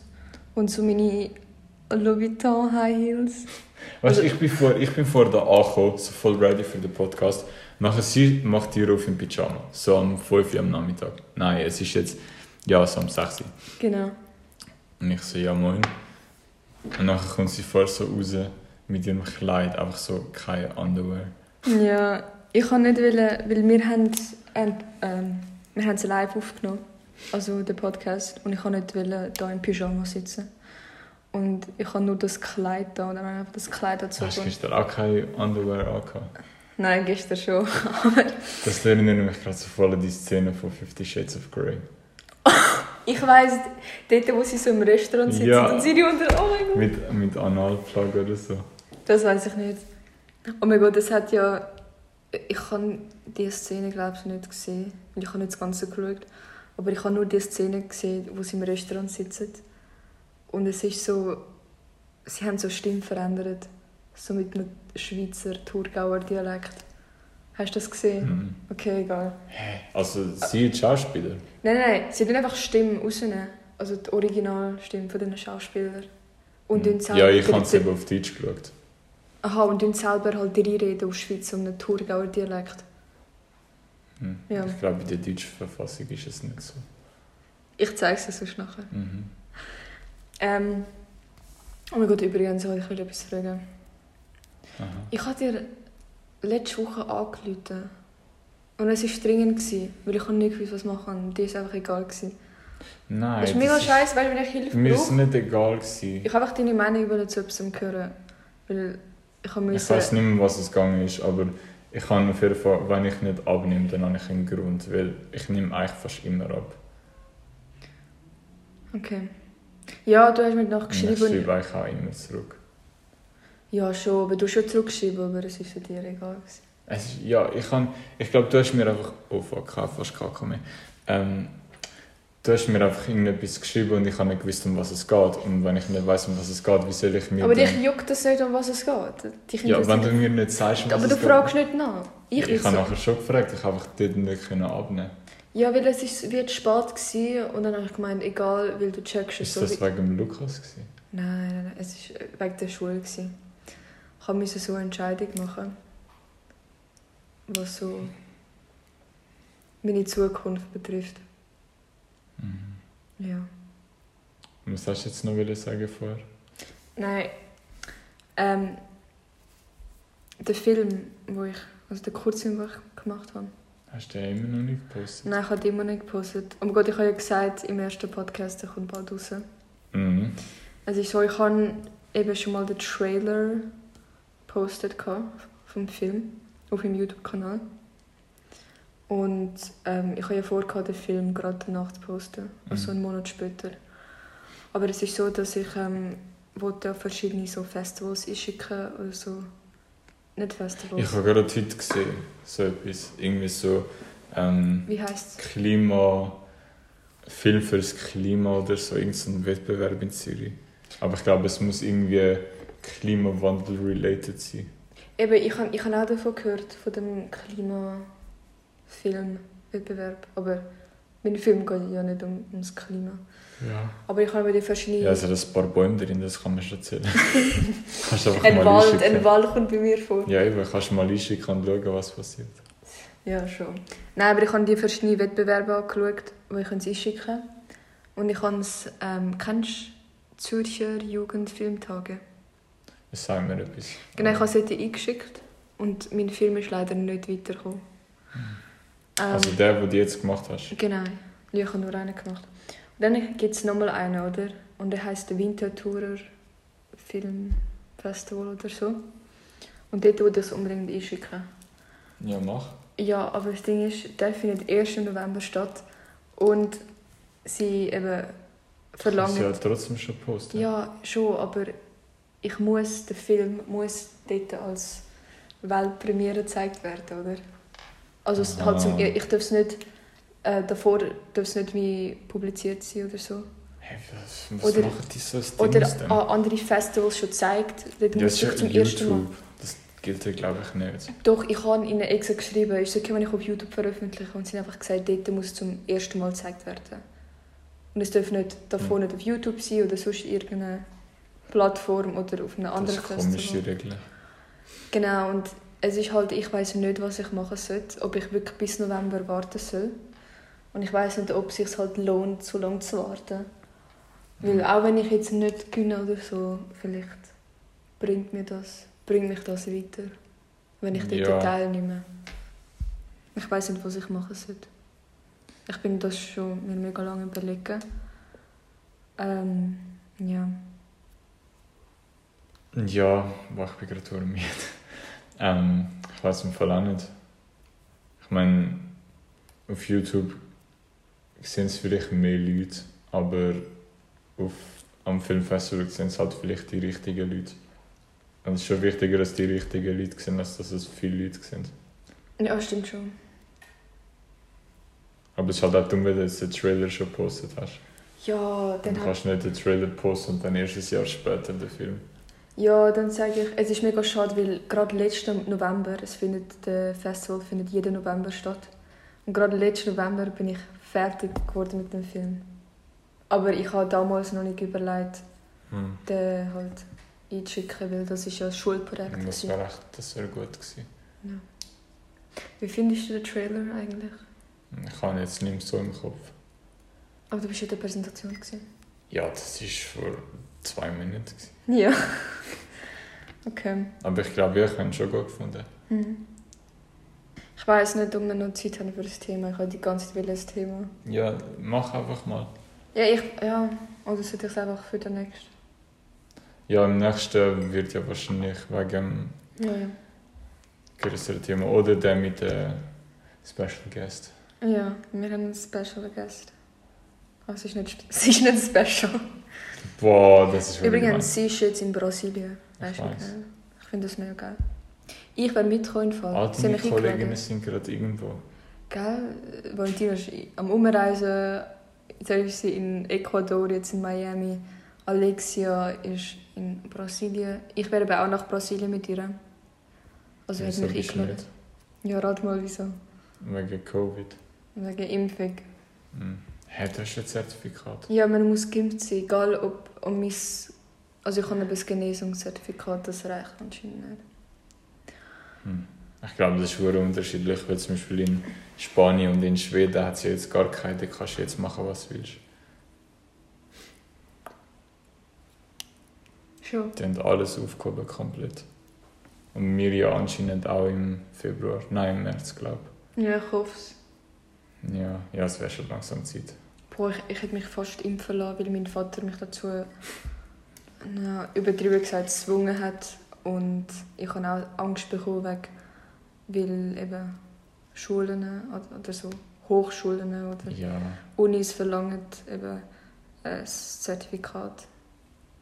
Und so meine Louis Vuitton High Heels. Weißt du, ich bin vor, ich bin vor da angekommen, so voll ready für den Podcast. Nachher sie macht die auf im Pyjama. So um 5 Uhr am Nachmittag. Nein, es ist jetzt, ja, so um 6 Uhr. Genau. Und ich so, ja moin. Und nachher kommt sie vor so raus mit ihrem Kleid, einfach so kein Underwear. Ja, ich kann nicht wollen, weil wir haben ähm, ähm, wir haben es live aufgenommen, also den Podcast, und ich kann nicht wollen, da im Pyjama sitzen. Und ich habe nur das Kleid da und dann habe ich einfach das Kleid dazu. Hast du gestern auch kein Underwear angehabt? Nein, gestern schon. Das erinnert mich gerade so voll die Szene von Fifty Shades of Grey. Ich weiss, dort, wo sie so im Restaurant sitzen Ja. und sie die unter. Oh mein Gott. Mit, mit Analplug oder so. Das weiß ich nicht. Oh mein Gott, das hat ja. Ich habe diese Szene, glaube ich, nicht gesehen. Ich habe nicht das Ganze geschaut. Aber ich habe nur die Szene gesehen, wo sie im Restaurant sitzen. Und es ist so. Sie haben so Stimme verändert. So mit einem Schweizer Thurgauer Dialekt. Hast du das gesehen? Mhm. Okay, egal. Also sie ist Schauspieler. Nein, nein. Sie tun einfach Stimmen rausnehmen. Also die Originalstimme von den Schauspielern. Und Mhm. selber. Ja, ich habe es eben auf Deutsch geschaut. Aha, und tun selber halt reinreden aus Schweiz und einen Thurgauer Dialekt. Hm. Ja. Ich glaube, in der deutschen Verfassung ist es nicht so. Ich zeige es dir sonst nachher. Mhm. Ähm, oh mein Gott, übrigens, ich will etwas fragen. Aha. Ich habe dir letzte Woche angerufen. Und es war dringend, gewesen, weil ich nicht gewusst, was machen und dir ist einfach egal. Gewesen. Nein, Das ist mega scheiße, weil wenn ich Hilfe Mir ist brauche. nicht egal gewesen. Ich habe einfach deine Meinung zu etwas hören. Weil ich habe Ich weiß nicht mehr, was es gegangen ist, aber ich kann auf jeden Fall, wenn ich nicht abnehme, dann habe ich einen Grund, weil ich nehme eigentlich fast immer ab. Okay. Ja, du hast mir Und ich nachgeschrieben. schreibe eigentlich auch immer zurück. Ja, schon, aber du hast schon zurückgeschrieben, aber es ist dir egal. Gewesen. Es ist, ja, ich kann, ich glaube, du hast mir einfach, oh fuck, ich habe fast KK mehr. Ähm, du hast mir einfach irgendetwas geschrieben und ich habe nicht gewusst, um was es geht. Und wenn ich nicht weiß, um was es geht, wie soll ich mir Aber dann... dich juckt das nicht, um was es geht. Dich Ja, wenn du mir nicht sagst, um was Aber es du geht. fragst nicht nach. Ich, Ich, habe so- nachher schon gefragt, ich habe einfach dort nicht abnehmen. Ja, weil es ist, wird spät gewesen und dann habe ich gemeint, egal, weil du checkst es Ist so. das wie- wegen dem Lukas gewesen? Nein, nein, nein, es war wegen der Schule. Gewesen. Ich musste so eine Entscheidung machen, was so meine Zukunft betrifft. Mhm. Ja. Und Was hast du jetzt noch wollen sagen vorher? Nein. Ähm, der Film, wo ich, also der Kurzfilm, den ich gemacht habe. Hast du den immer noch nicht gepostet? Nein, ich habe den immer nicht gepostet. Oh mein Gott, ich habe ja gesagt, im ersten Podcast, der kommt bald raus. Mhm. Es ist so, ich habe eben schon mal den Trailer gepostet vom Film auf meinem YouTube-Kanal. Und ähm, ich habe ja vor, den Film gerade danach zu posten, also Mhm. einen Monat später. Aber es ist so, dass ich ähm, wollte auf verschiedene so Festivals einschicken oder so. Nicht Festivals. Ich habe gerade heute gesehen, so etwas. Irgendwie so ähm, Wie heisst es? Klima. Film fürs Klima oder so, irgendein Wettbewerb in Zürich. Aber ich glaube, es muss irgendwie Klimawandel-related sein. Eben, ich habe ich hab auch davon gehört, von dem Klimafilmwettbewerb. Aber mein Film geht ja nicht um, ums Klima. Ja. Aber ich habe mir die verschiedenen... Ja, es hat ein paar Bäume drin, das kann man schon erzählen. kannst einfach ein mal Wald, einschicken. ein Wald kommt bei mir vor. Ja, eben, kannst du mal einschicken und schauen, was passiert. Ja, schon. Nein, aber ich habe die verschiedenen Wettbewerbe angeschaut, wo ich uns einschicken kann. Und ich habe es... Ähm, kennst du Zürcher Jugendfilmtage? Das sagt mir etwas. Genau, ich habe es dort eingeschickt. Und mein Film ist leider nicht weitergekommen. Ähm, Also der, den du jetzt gemacht hast. Genau. Ja, ich habe nur einen gemacht. Und dann gibt es nochmal einen, oder? Und der heisst der Winterthurer Filmfestival oder so. Und dort würde ich es unbedingt einschicken. Ja, mach. Ja, aber das Ding ist, der findet erst im November statt. Und sie eben verlangen... du ja trotzdem schon posten. Ja, schon, aber ich muss, der Film muss dort als Weltpremiere gezeigt werden, oder? Also es- halt zum, Ah. ich darf es nicht, äh, davor darf es nicht wie publiziert sein oder so. Hey, was, was Oder- machen die so Oder denn? an andere Festivals schon gezeigt, dort Ja, muss das ich zum ja ersten Mal... YouTube. Das gilt ja, glaube ich, nicht. Doch, ich habe ihnen extra geschrieben, ist okay, wenn ich auf YouTube veröffentliche? Und sie haben einfach gesagt, dort muss es zum ersten Mal gezeigt werden. Und es darf nicht davor Hm. nicht auf YouTube sein oder sonst irgendeine Plattform oder auf einem Das anderen ist komische. Regel. Genau, und es ist halt, ich weiß nicht, was ich machen sollte, ob ich wirklich bis November warten soll. Und ich weiß nicht, ob es sich halt lohnt, so lange zu warten. Weil Mhm. auch wenn ich jetzt nicht gewinne oder so, vielleicht bringt, mir das, bringt mich das weiter, wenn ich dort Ja. teilnehme. Ich weiß nicht, was ich machen sollte. Ich bin das schon mir mega lange überlegen. Ähm, ja. Ja, boah, ich bin gerade turmiert. ähm, ich weiß im Fall auch nicht. Ich meine, auf YouTube sehen es vielleicht mehr Leute, aber auf, am Filmfestival sehen es halt vielleicht die richtigen Leute. Und es ist schon wichtiger, dass die richtigen Leute sehen, als dass es viele Leute sind. Ja, stimmt schon. Aber es ist halt auch dumm, wenn du jetzt den Trailer schon gepostet hast. Ja, Dann dann kannst du nicht den Trailer posten und dann erst ein Jahr später den Film. Ja, dann sage ich, es ist mega schade, weil gerade letzten November, es findet, der Festival findet jeden November statt. Und gerade letzten November bin ich fertig geworden mit dem Film. Aber ich habe damals noch nicht überlegt, Hm. den halt einzuschicken, weil das ist ja ein Schulprojekt. Das wäre echt das wär gut gewesen. Wie findest du den Trailer eigentlich? Ich habe ihn jetzt nicht mehr so im Kopf. Aber du bist ja in der Präsentation. Gewesen. Ja, das war vor zwei Minuten. Gewesen. Ja. okay. Aber ich glaube, ich habe ihn schon gut gefunden. Mhm. Ich weiß nicht, ob wir noch Zeit haben für das Thema. Ich habe die ganze Zeit das Thema. Ja, mach einfach mal. Ja, ich. Ja. Oder sollte ich es einfach für den nächsten? Ja, im nächsten wird ja wahrscheinlich wegen Ja, ja. dem größeren Thema oder der mit der Special Guest. Ja, wir haben einen Special Guest. Aber es ist nicht, es ist nicht special. Boah, das ist wirklich Übrigens, sie ist jetzt in Brasilien. Ich Weißt? Ich finde das mega geil. Ich werde mitkommen. im Fall. All eingeladen. Kolleginnen sind gerade irgendwo. Gell? Valentina ist am Umreisen. Jetzt ist sie in Ecuador, jetzt in Miami. Alexia ist in Brasilien. Ich werde aber auch nach Brasilien mit ihr. Also hat mich eingeladen. Ja, rat mal wieso. Wegen Covid. Wegen Impfung. Hm. Hey, du hast ein Zertifikat. Ja, man muss geimpft sein, egal ob um mein... Also ich habe ein Genesungszertifikat, das reicht anscheinend nicht. Hm. Ich glaube, das ist sehr unterschiedlich, weil zum Beispiel in Spanien und in Schweden hat es ja jetzt gar keine, da kannst du jetzt machen, was du willst. Schon. Die haben alles aufgehoben, komplett. Und wir ja anscheinend auch im Februar, nein, im März, glaube Ja, ich hoffe es. ich. Ja, ja, es wäre schon langsam Zeit. Boah, ich, ich hätte mich fast impfen lassen, weil mein Vater mich dazu na, übertrieben gesagt gezwungen hat. Und ich habe auch Angst bekommen, wegen, weil eben Schulen oder, oder so Hochschulen oder Ja, Unis verlangen eben ein Zertifikat.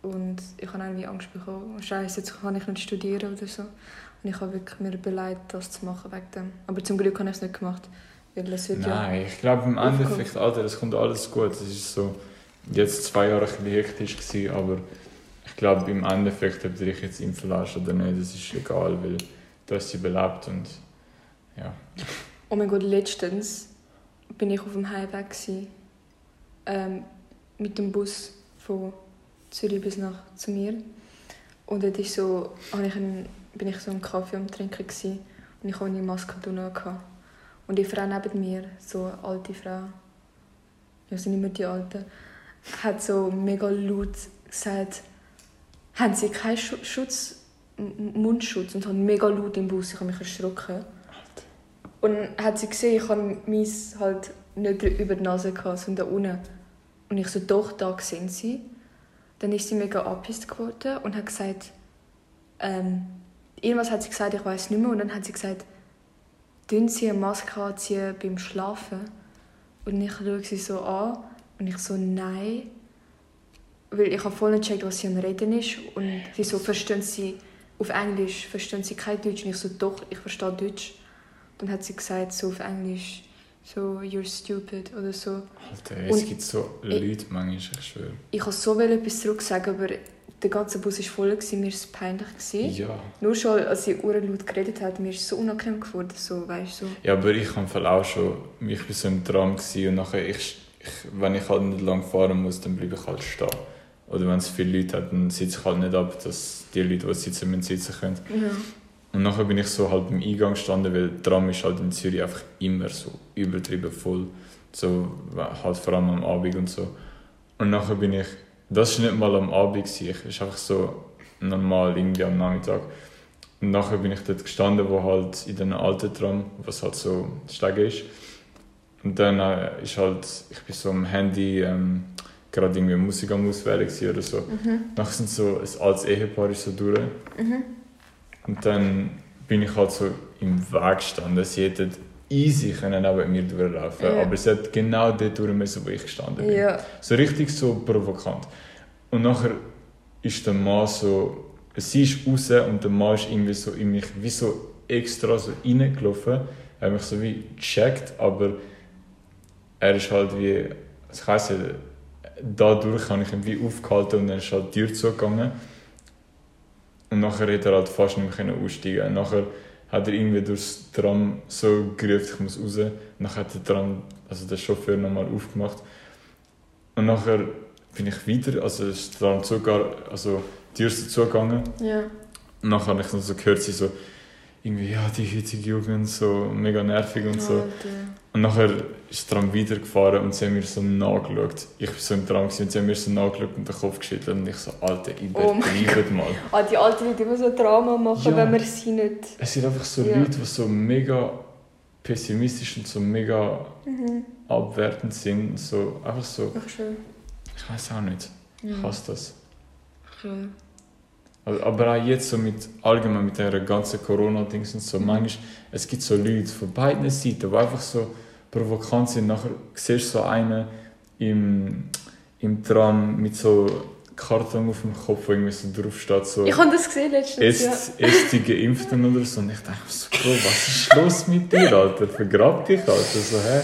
Und ich habe irgendwie Angst bekommen. Oh, Scheiße, jetzt kann ich nicht studieren oder so. Und ich habe wirklich mir überlegt, das zu machen wegen dem. Aber zum Glück habe ich es nicht gemacht. Weil es wird ja... nein, ich glaube im. Endeffekt, Alter, es kommt alles gut. Es ist so, jetzt zwei Jahre ein hektisch gewesen, aber ich glaube im Endeffekt, ob du dich jetzt impfen lässt oder nicht, das ist egal, weil du hast sie belebt und ja. Oh mein Gott, letztens bin ich auf dem Heimweg ähm, mit dem Bus von Zürich bis nach zu mir und dort ist so, ich einen, bin ich so einen Kaffee am trinken gsi, und ich habe eine Maske drunter gehabt. Und die Frau neben mir, so eine alte Frau, ja sind immer die Alten, hat so mega laut gesagt, haben Sie keinen Schu Schutz, Mundschutz und hat mega laut im Bus, ich habe mich erschrocken. Und hat sie gesehen, ich habe meins halt nicht über die Nase gehabt, sondern unten. Und ich so, doch, da sehen sie. Dann ist sie mega abgepisst geworden und hat gesagt, ähm, irgendwas hat sie gesagt, ich weiß nicht mehr. Und dann hat sie gesagt, tun Sie eine Maske anziehen beim Schlafen? Und ich schaue sie so an und ich so, nein. Weil ich habe voll nicht gecheckt, was sie am Reden ist. Und sie so, verstehen sie auf Englisch, verstehen sie kein Deutsch? Und ich so, doch, ich verstehe Deutsch. Dann hat sie gesagt, so auf Englisch, so, you're stupid oder so. Alter, es Und gibt so Leute manchmal, ich schwöre. Ich wollte so etwas zurück sagen, aber der ganze Bus war voll, gewesen, mir war es peinlich. Gewesen. Ja. Nur schon, als sie Uhren laut geredet hat, mir ist so unangenehm geworden, so, weißt. So. Ja, aber ich habe auch schon, ich war so im Tram und nachher, ich, ich, wenn ich halt nicht lang fahren muss, dann bleibe ich halt stehen. Oder wenn es viele Leute hat, dann sitze ich halt nicht ab, dass die Leute, die sitzen müssen, sitzen können. Ja. Und nachher bin ich so halt im Eingang gestanden, weil der Tram ist halt in Zürich einfach immer so übertrieben voll. So halt vor allem am Abend und so. Und nachher bin ich, das war nicht mal am Abend, gewesen, ich war einfach so normal irgendwie am Nachmittag. Und nachher bin ich dort gestanden, wo halt in den alten Tram, was halt so Stege ist. Und dann äh, ist halt, ich bin so am Handy ähm, gerade irgendwie Musik am Auswählen oder so. Mhm. Nachher sind so, ein altes Ehepaar ist so durch. Mhm. Und dann bin ich halt so im Weg gestanden. Sie hätten easy können neben mir durchlaufen Ja. aber sie hat genau dort durch müssen, wo ich gestanden bin. Ja. So richtig so provokant. Und nachher ist der Mann so, sie ist raus und der Mann ist irgendwie so in mich wie so extra so reingelaufen. Er hat mich so wie gecheckt, aber er ist halt wie, ich weiss nicht, dadurch habe ich ihn wie aufgehalten und dann ist halt die Tür zugegangen. Und nachher hat er halt fast nicht mehr können aussteigen. Und nachher hat er irgendwie durchs Tram so gerufen, ich muss raus. Nachher hat der Tram, also der Chauffeur nochmal aufgemacht. Und nachher bin ich wieder, also ist der Tram zugegangen, also die Tür ist zugegangen. Ja. Und nachher habe ich dann so gehört, sie so, irgendwie, ja, die heutige Jugend, so mega nervig und so. Alter. Und nachher ist der Tram weitergefahren und sie haben mir so nachgeschaut. Ich war so im Tram und sie haben mir so nachgeschaut und den Kopf geschüttelt und ich so, Alter, Oh mein übertreibt mal. Ah, die alten die immer so Drama machen, Ja. wenn wir sie nicht... Es sind einfach so Ja. Leute, die so mega pessimistisch und so mega Mhm. abwertend sind. So, einfach so, Ach schön. ich weiß auch nicht. Ich Ja. hasse das. Schön. Also, Aber auch jetzt so mit allgemein mit der ganzen Corona-Dings und so, manchmal, es gibt so Leute von beiden Seiten, die einfach so provokant sind. Nachher siehst du so einen im, im Tram mit so Karton auf dem Kopf, wo irgendwie so drauf steht, so Ich habe das gesehen letztens. Ja. Est, Est die Geimpften oder so. Und ich dachte so, Bro, was ist los mit dir, Alter? Vergrab dich, Alter. So, hä?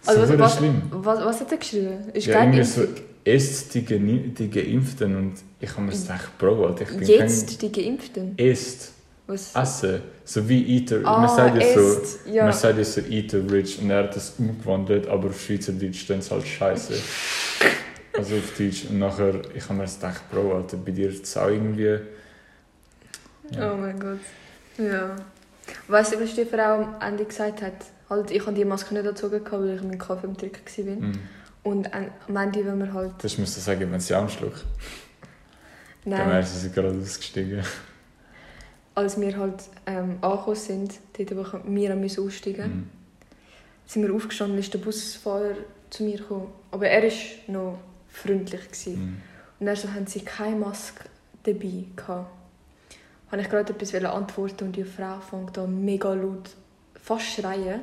So Also, was, verdammt was, schlimm. was, was hat er geschrieben? Ist Ja, irgendwie so, Est die, Geni- die Geimpften. Und ich habe mir gedacht, Bro, Alter, ich bin Jetzt die Geimpften. kein Est. Was? Essen. So wie Eater. Ah, man sagt ja so, ja. man sagt ja so Eater Rich und er hat das umgewandelt, aber auf Schweizerdeutsch stehen es halt scheiße. Also auf Deutsch. Und nachher, ich habe mir gedacht, Bro, Alter, bei dir ist es auch irgendwie. Ja. Oh mein Gott. Ja. Weißt du, was die Frau am Ende gesagt hat? Halt, ich habe die Maske nicht angezogen, weil ich meinen Kaffee am Trinken war. Mhm. Und an- am Ende, wenn wir halt... Das müsste sagen, wenn sie anschluckt. Dann Nein, wäre sie gerade ausgestiegen. als wir halt ähm, angekommen sind, dort, wo wir aussteigen Mhm. sind wir aufgestanden, ist der Busfahrer zu mir gekommen. Aber er war noch freundlich. Gewesen. Mhm. Und er so, haben sie keine Maske dabei gehabt. Habe ich gerade etwas antworten und die Frau fängt an mega laut fast schreien.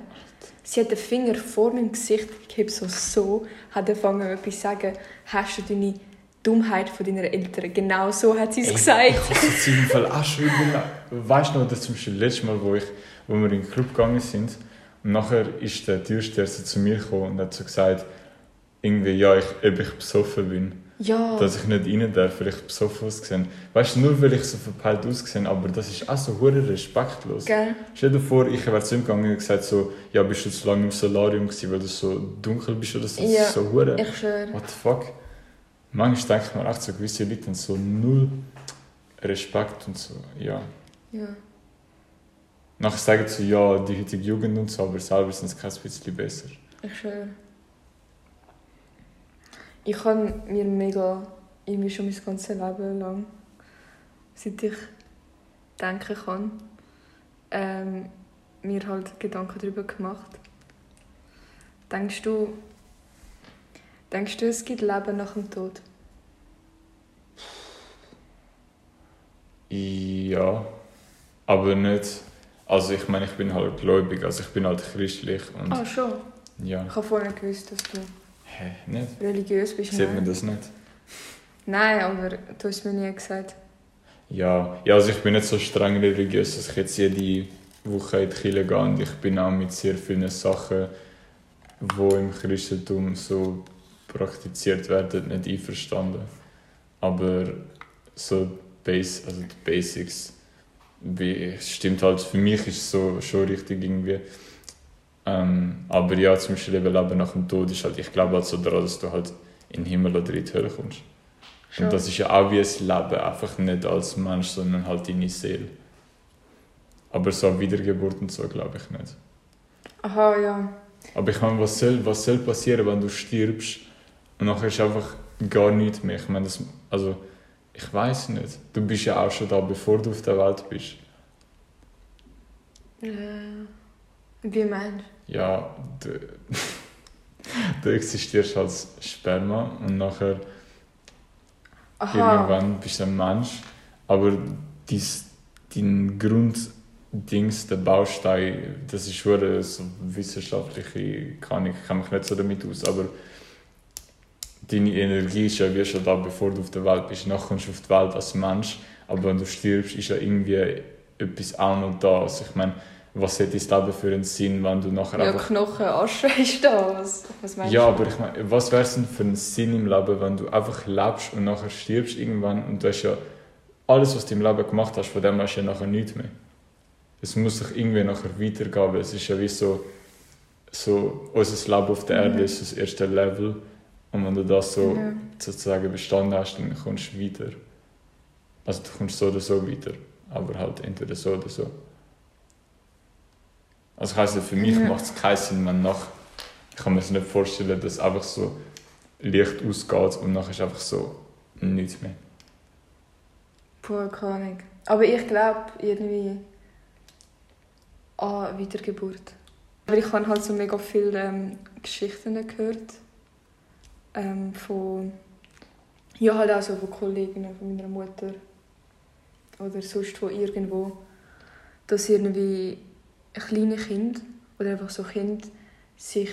Sie hat den Finger vor meinem Gesicht gehabt, so so, hat angefangen etwas zu sagen, hast du deine Dummheit von deinen Eltern? Genau so hat sie es gesagt. Ich habe es im Fall auch schon über... Weißt du noch, das zum Beispiel letztes Mal, wo, ich, wo wir in den Club gegangen sind, und nachher ist der Türsteher zu mir gekommen und hat so gesagt, irgendwie, ja, ich, ob ich besoffen bin. Ja, Dass ich nicht rein darf, weil ich besoffen ausgesehen Weißt du, nur weil ich so verpeilt ausgesehen aber das ist auch so hure respektlos. gell? Stell dir vor, ich wäre zu ihm gegangen und gesagt so, ja, bist du zu lange im Solarium gewesen, weil du so dunkel bist oder so. Das Ja, ist so hure. Ich schwöre. What the fuck? Manchmal denke ich mir echt so, gewisse Leute haben so null Respekt und so, ja. Ja. Nachher sagen sie so, ja, die heutige Jugend und so, aber selber sind sie kein bisschen besser. Ich schwöre. Ich habe mir mega, irgendwie schon mein ganzes Leben lang, seit ich denken kann, ähm, mir halt Gedanken darüber gemacht. Denkst du, denkst du, es gibt Leben nach dem Tod? Ja, aber nicht. Also ich meine, ich bin halt gläubig, also ich bin halt christlich und Ah, schon. ja. Ich habe vorher gewusst, dass du Hä, nicht? religiös bist. Sieht man das nicht? Nein aber du hast mir nie gesagt. Ja, ja also ich bin nicht so streng religiös, dass ich jetzt jede Woche in die Kirche gehe und ich bin auch mit sehr vielen Sachen, die im Christentum so praktiziert werden, nicht einverstanden. Aber so Base, also die Basics, stimmt halt, für mich ist es so schon richtig irgendwie. Ähm, aber ja, zum Beispiel eben Leben nach dem Tod ist halt, ich glaube halt so daran, dass du halt in den Himmel oder in die Hölle kommst. Schon. Und das ist ja auch wie ein Leben, einfach nicht als Mensch, sondern halt deine Seele. Aber so Wiedergeburt und so glaube ich nicht. Aha, ja. Aber ich meine, was soll, was soll passieren, wenn du stirbst und nachher ist einfach gar nichts mehr? Ich meine, das, also, ich weiß nicht. Du bist ja auch schon da, bevor du auf der Welt bist. Äh, wie meinst Ja, du, du existierst als Sperma und nachher? Aha. Irgendwann bist du ein Mensch, aber dies, dein Grunddings, der Baustein, das ist schon so wissenschaftliche, kann ich kenne mich nicht so damit aus, aber deine Energie ist ja wie schon da, bevor du auf der Welt bist. Nachher kommst du auf die Welt als Mensch, aber wenn du stirbst, ist ja irgendwie etwas auch noch da. Also ich meine, was hat dein Leben für einen Sinn, wenn du nachher Ja, einfach Knochen, Asche ist da. Was, was meinst ja, du? aber ich meine, was wäre es denn für ein Sinn im Leben, wenn du einfach lebst und nachher stirbst irgendwann und du hast ja alles, was du im Leben gemacht hast, von dem hast du ja nachher nichts mehr. Es muss sich irgendwie nachher weitergehen, weil es ist ja wie so, so unser Leben auf der Erde Mhm. ist das erste Level und wenn du das so Ja. sozusagen bestanden hast, dann kommst du weiter. Also du kommst so oder so weiter, aber halt entweder so oder so. Also heisst, für mich Ja. macht es keinen Sinn, wenn nach ich kann mir das nicht vorstellen, dass einfach so Licht ausgeht und nachher ist einfach so nichts mehr. Keine Ahnung. Aber ich glaube irgendwie an Wiedergeburt. Aber ich habe halt so mega viele ähm, Geschichten gehört. Ähm, von... Ja, halt auch so von Kolleginnen von meiner Mutter. Oder sonst von irgendwo. Dass irgendwie kleine Kinder oder einfach so Kinder sich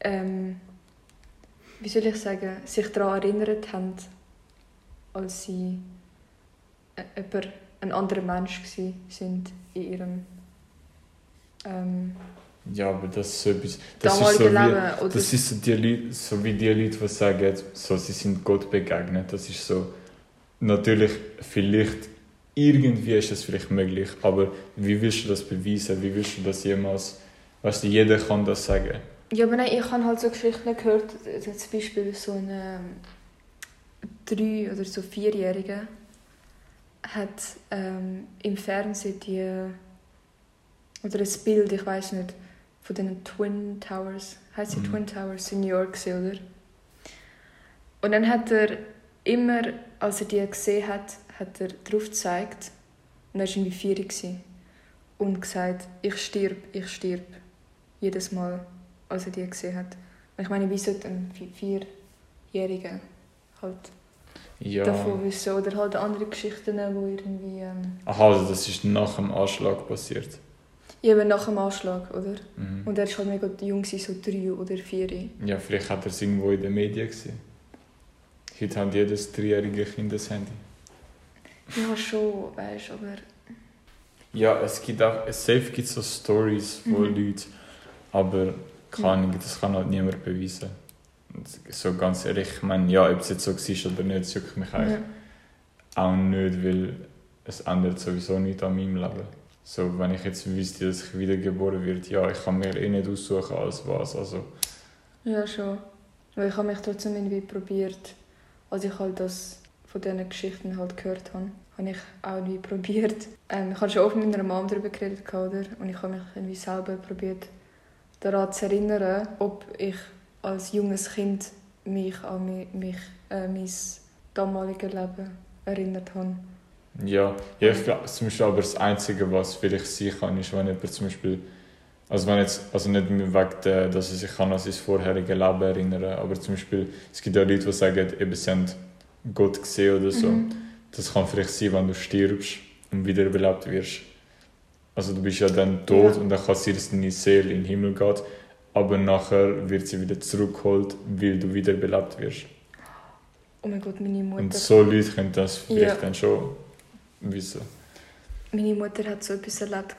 ähm, wie soll ich sagen, sich daran erinnert haben, als sie äh, jemand, ein anderer Mensch sind in ihrem ähm, Ja, aber das ist so etwas. Das ist so, wie, Leben. Das ist so, die Leute, so wie die Leute, die sagen, so, sie sind Gott begegnet. Das ist so. Natürlich, vielleicht, irgendwie ist das vielleicht möglich, aber wie willst du das beweisen? Wie willst du das jemals. Weißt du, jeder kann das sagen. Ja, aber nein, ich habe halt so Geschichten gehört, zum Beispiel so ein ähm, drei- oder so vierjährige hat ähm, im Fernsehen die oder ein Bild, ich weiß nicht, von den Twin Towers, heißt sie Mhm. Twin Towers in New York gesehen, oder? Und dann hat er immer, als er die gesehen hat, hat er drauf gezeigt und er war irgendwie vier gewesen, und gesagt, ich stirb, ich stirb, jedes Mal als er die gesehen hat. Und ich meine, wie sollte ein Vi- Vierjähriger halt Ja. davon wissen? Oder halt andere Geschichten, wo irgendwie... Ähm, Aha, also das ist nach dem Anschlag passiert. eben nach dem Anschlag, oder? Mhm. Und er war halt mega jung, so drei oder vier. Ja, vielleicht hat er es irgendwo in den Medien gesehen. Heute hat jedes dreijährige Kind ein Handy. Ja, schon, weißt du, aber... Ja, es gibt auch, safe gibt es so Stories von Mhm. Leuten, aber keine Ahnung, das kann halt niemand beweisen. So ganz ehrlich, ich meine, ja, ob es jetzt so war oder nicht, juckt mich eigentlich Ja. auch nicht, weil es ändert sowieso nichts an meinem Leben. So, wenn ich jetzt wüsste, dass ich wiedergeboren werde, ja, ich kann mir eh nicht aussuchen, als was. Also, ja, schon. Weil ich habe mich trotzdem irgendwie probiert, als ich halt das von diesen Geschichten halt gehört habe, habe ich auch irgendwie probiert. Ähm, ich habe schon oft mit meiner Mom darüber geredet, oder? Und ich habe mich irgendwie selber probiert, daran zu erinnern, ob ich als junges Kind mich an mi- mich, äh, mein damaliges Leben erinnert habe. ja, ja ich glaube, zum Beispiel aber das Einzige, was vielleicht sein kann, ist, wenn jemand zum Beispiel, also wenn jetzt, also nicht wegen der, dass er sich kann an sein vorheriges Leben erinnern aber zum Beispiel, es gibt ja Leute, die sagen, eben, sie haben Gott gesehen oder so. Mhm. Das kann vielleicht sein, wenn du stirbst und wiederbelebt wirst. Also du bist ja dann tot Ja. und dann kann dass deine Seele in den Himmel geht, aber nachher wird sie wieder zurückgeholt, weil du wiederbelebt wirst. Oh mein Gott, meine Mutter. Und so Leute können das vielleicht Ja. dann schon wissen. Meine Mutter hat so etwas erlebt.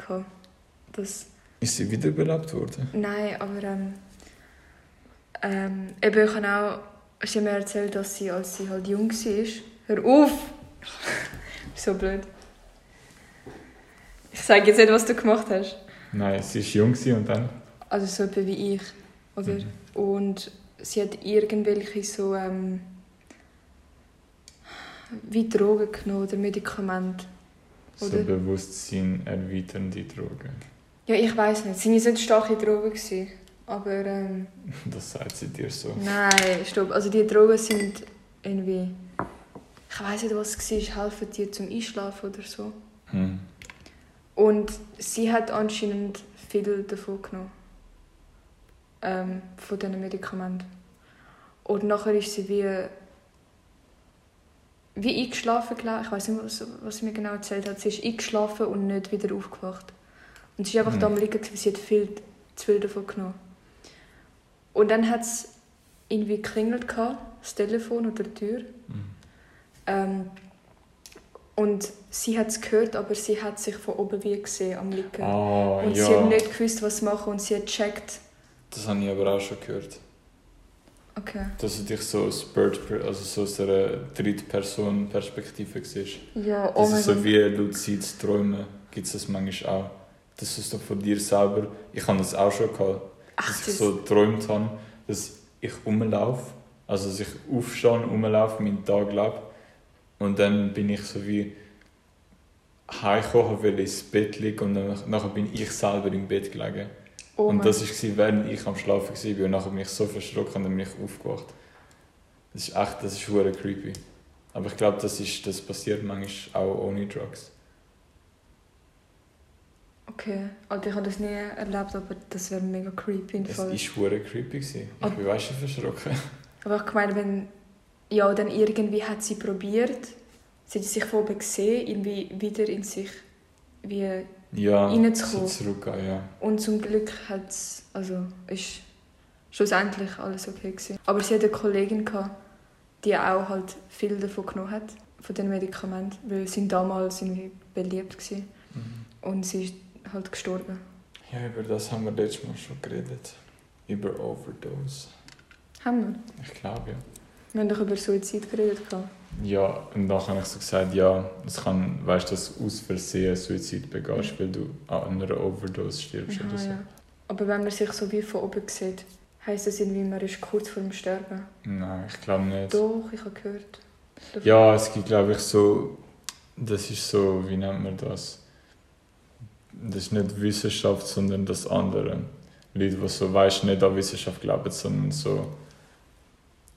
Dass Ist sie wiederbelebt worden? Nein, aber ähm, ähm, eben, ich habe auch, sie hat mir erzählt, dass sie, als sie halt jung war, hör auf! so blöd. Ich sage jetzt nicht, was du gemacht hast. Nein, sie war jung und dann? Also so etwa wie ich, oder? Mhm. Und sie hat irgendwelche so, ähm, wie Drogen genommen oder Medikamente. So Oder? Bewusstsein erweiternde Drogen. Ja, ich weiß nicht, es waren nicht starke Drogen, gewesen, aber ähm, Das sagt sie dir so. Nein, stopp. Also die Drogen sind irgendwie... Ich weiß nicht, was es war. Helfen dir zum Einschlafen oder so. Hm. Und sie hat anscheinend viel davon genommen. Ähm, von diesen Medikamenten. Und nachher ist sie wie... Wie eingeschlafen, glaube ich. Weiß nicht, was, was sie mir genau erzählt hat. Sie ist eingeschlafen und nicht wieder aufgewacht. Und sie ist einfach Mhm. da am liegen, gewesen, sie hat viel zu viel davon genommen. Und dann hat es irgendwie geklingelt, das Telefon oder die Tür. Mhm. Ähm, und sie hat es gehört, aber sie hat sich von oben wie gesehen am Liegen. Ah, und ja. sie hat nicht gewusst, was machen und sie hat gecheckt. Das habe ich aber auch schon gehört. Okay. Dass du dich so aus Bird, also so aus einer Drittperson-Perspektive siehst. Ja, oh Das ist so wie luzides Träumen, gibt es das manchmal auch. Das ist so von dir selber. Ich habe das auch schon gehabt, Ach, dass ich so geträumt habe, dass ich rumlaufe, also dass ich aufstehe und rumlaufe, meinen Tag lebe. Und dann bin ich so wie heimgekommen, weil ins Bett liegen und dann, nachher bin ich selber im Bett gelegen. oh und das war, während ich am Schlafen war und nachher bin ich so verschrocken und dann bin ich aufgewacht. Das ist echt, das ist creepy. Aber ich glaube, das, ist- das passiert manchmal auch ohne Drugs. Okay. Also ich habe das nie erlebt, aber das wäre mega creepy. Es war hure creepy. Gewesen. Ich bin weißt du verschrocken. Aber ich meine, wenn... Ja, dann irgendwie hat sie probiert, sie hat sich oben gesehen, irgendwie wieder in sich wie... Ja, Reinzukommen. so zurückgehen, ja. Und zum Glück hat es... Also, ist schlussendlich alles okay gewesen. Aber sie hatte eine Kollegin, gehabt, die auch halt viel davon genommen hat, von den Medikamenten, weil sie damals irgendwie beliebt war. Mhm. Und sie halt gestorben. Ja, über das haben wir letztes Mal schon geredet. Über Overdose. Haben wir? Ich glaube, ja. Wir haben doch über Suizid geredet. Ja, und dann habe ich so gesagt, ja, es kann, weißt du, dass du aus Versehen Suizid begehst, weil du an einer Overdose stirbst oder Aha, so. ja. Aber wenn man sich so wie von oben sieht, heisst das irgendwie, man ist kurz vor dem Sterben. Nein, ich glaube nicht. Doch, ich habe gehört. davon. Ja, es gibt, glaube ich, so, das ist so, wie nennt man das? Das ist nicht Wissenschaft, sondern das andere. Leute, die so, weißt nicht an Wissenschaft glauben, sondern so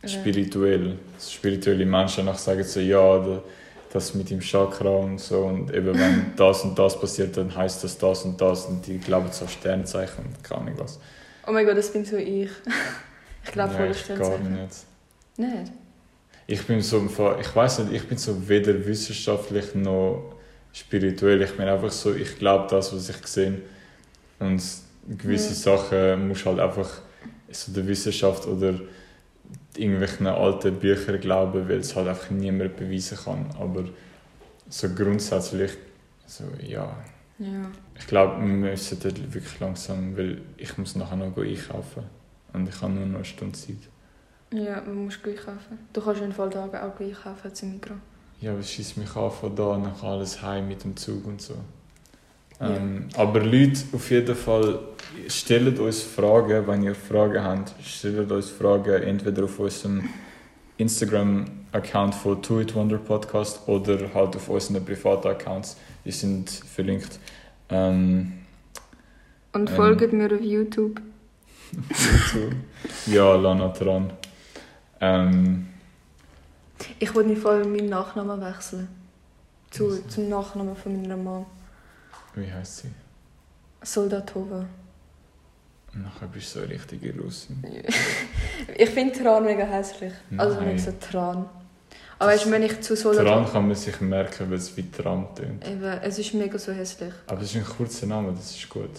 spirituell. Spirituelle Menschen nach sagen so, ja, da- das mit dem Chakra und so und eben wenn das und das passiert, dann heißt das das und das und die glauben so Sternzeichen und keine Ahnung was. Oh mein Gott, das bin so ich. Ich glaube ja, voll ich gar Sternzeichen. nicht. Nicht? Ich bin so, ich weiß nicht, ich bin so weder wissenschaftlich noch spirituell. Ich bin einfach so, ich glaube das, was ich sehe. Und gewisse Sachen muss halt einfach so der Wissenschaft oder irgendwelchen alten Büchern glauben, weil es halt einfach niemand beweisen kann. Aber so grundsätzlich, so ja. Ja. Ich glaube, wir müssen dort wirklich langsam, weil ich muss nachher noch einkaufen. Und ich habe nur noch eine Stunde Zeit. Ja, man muss gleich kaufen. Du kannst in Fall Tage auch gleich kaufen zum Mikro. Ja, es schießt mich an von da nach alles heim mit dem Zug und so. Ähm, Aber Leute, auf jeden Fall, stellt uns Fragen, wenn ihr Fragen habt. Stellt uns Fragen entweder auf unserem Instagram-Account von To It Wonder Podcast oder halt auf unseren privaten Accounts. Die sind verlinkt. Ähm, Und Ähm. folgt mir auf YouTube. dazu. ja, Lana dran. Ähm, Ich wollte nicht voll meinen Nachnamen wechseln. Zu, zum Nachnamen von meiner Mom. wie heißt sie? Soldatova. Nachher bist du so eine richtige Russin. Ich finde Tran mega hässlich. Also Nein. nicht so Tran. Aber weißt wenn ich zu Soldatova... Tran kann man sich merken, weil es wie Tram tönt. Eben, es ist mega so hässlich. Aber es ist ein kurzer Name, das ist gut.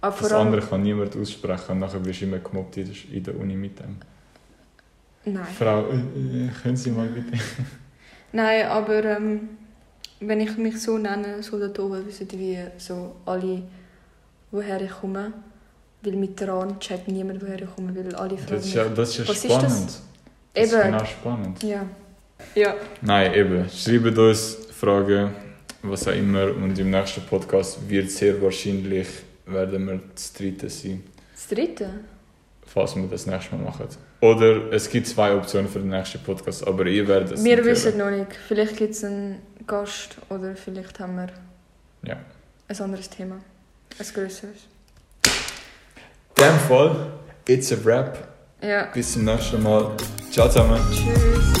Aber Das andere kann niemand aussprechen und nachher wirst du immer gemobbt in der Uni mit dem. Nein. Frau, äh, äh, können Sie mal bitte? Nein, aber ähm, wenn ich mich so nenne, Soldatova, wissen wie so alle, woher ich komme. Weil mit Tran checkt niemand, woher ich komme, weil alle fragen Das ist ja, mich. das ist ja Was ist spannend. das? Das, ist Eben. genau spannend. Ja. Ja. Nein, eben. Schreibt uns Fragen, was auch immer. Und im nächsten Podcast wird sehr wahrscheinlich werden wir das dritte sein, Das dritte? falls wir das nächste Mal machen. Oder es gibt zwei Optionen für den nächsten Podcast, aber ihr werdet es Wir wissen noch nicht. Vielleicht gibt es einen Gast oder vielleicht haben wir Ja. ein anderes Thema. Ein grösseres. In dem Fall, it's a wrap. Ja. Bis zum nächsten Mal. Ciao zusammen. Tschüss.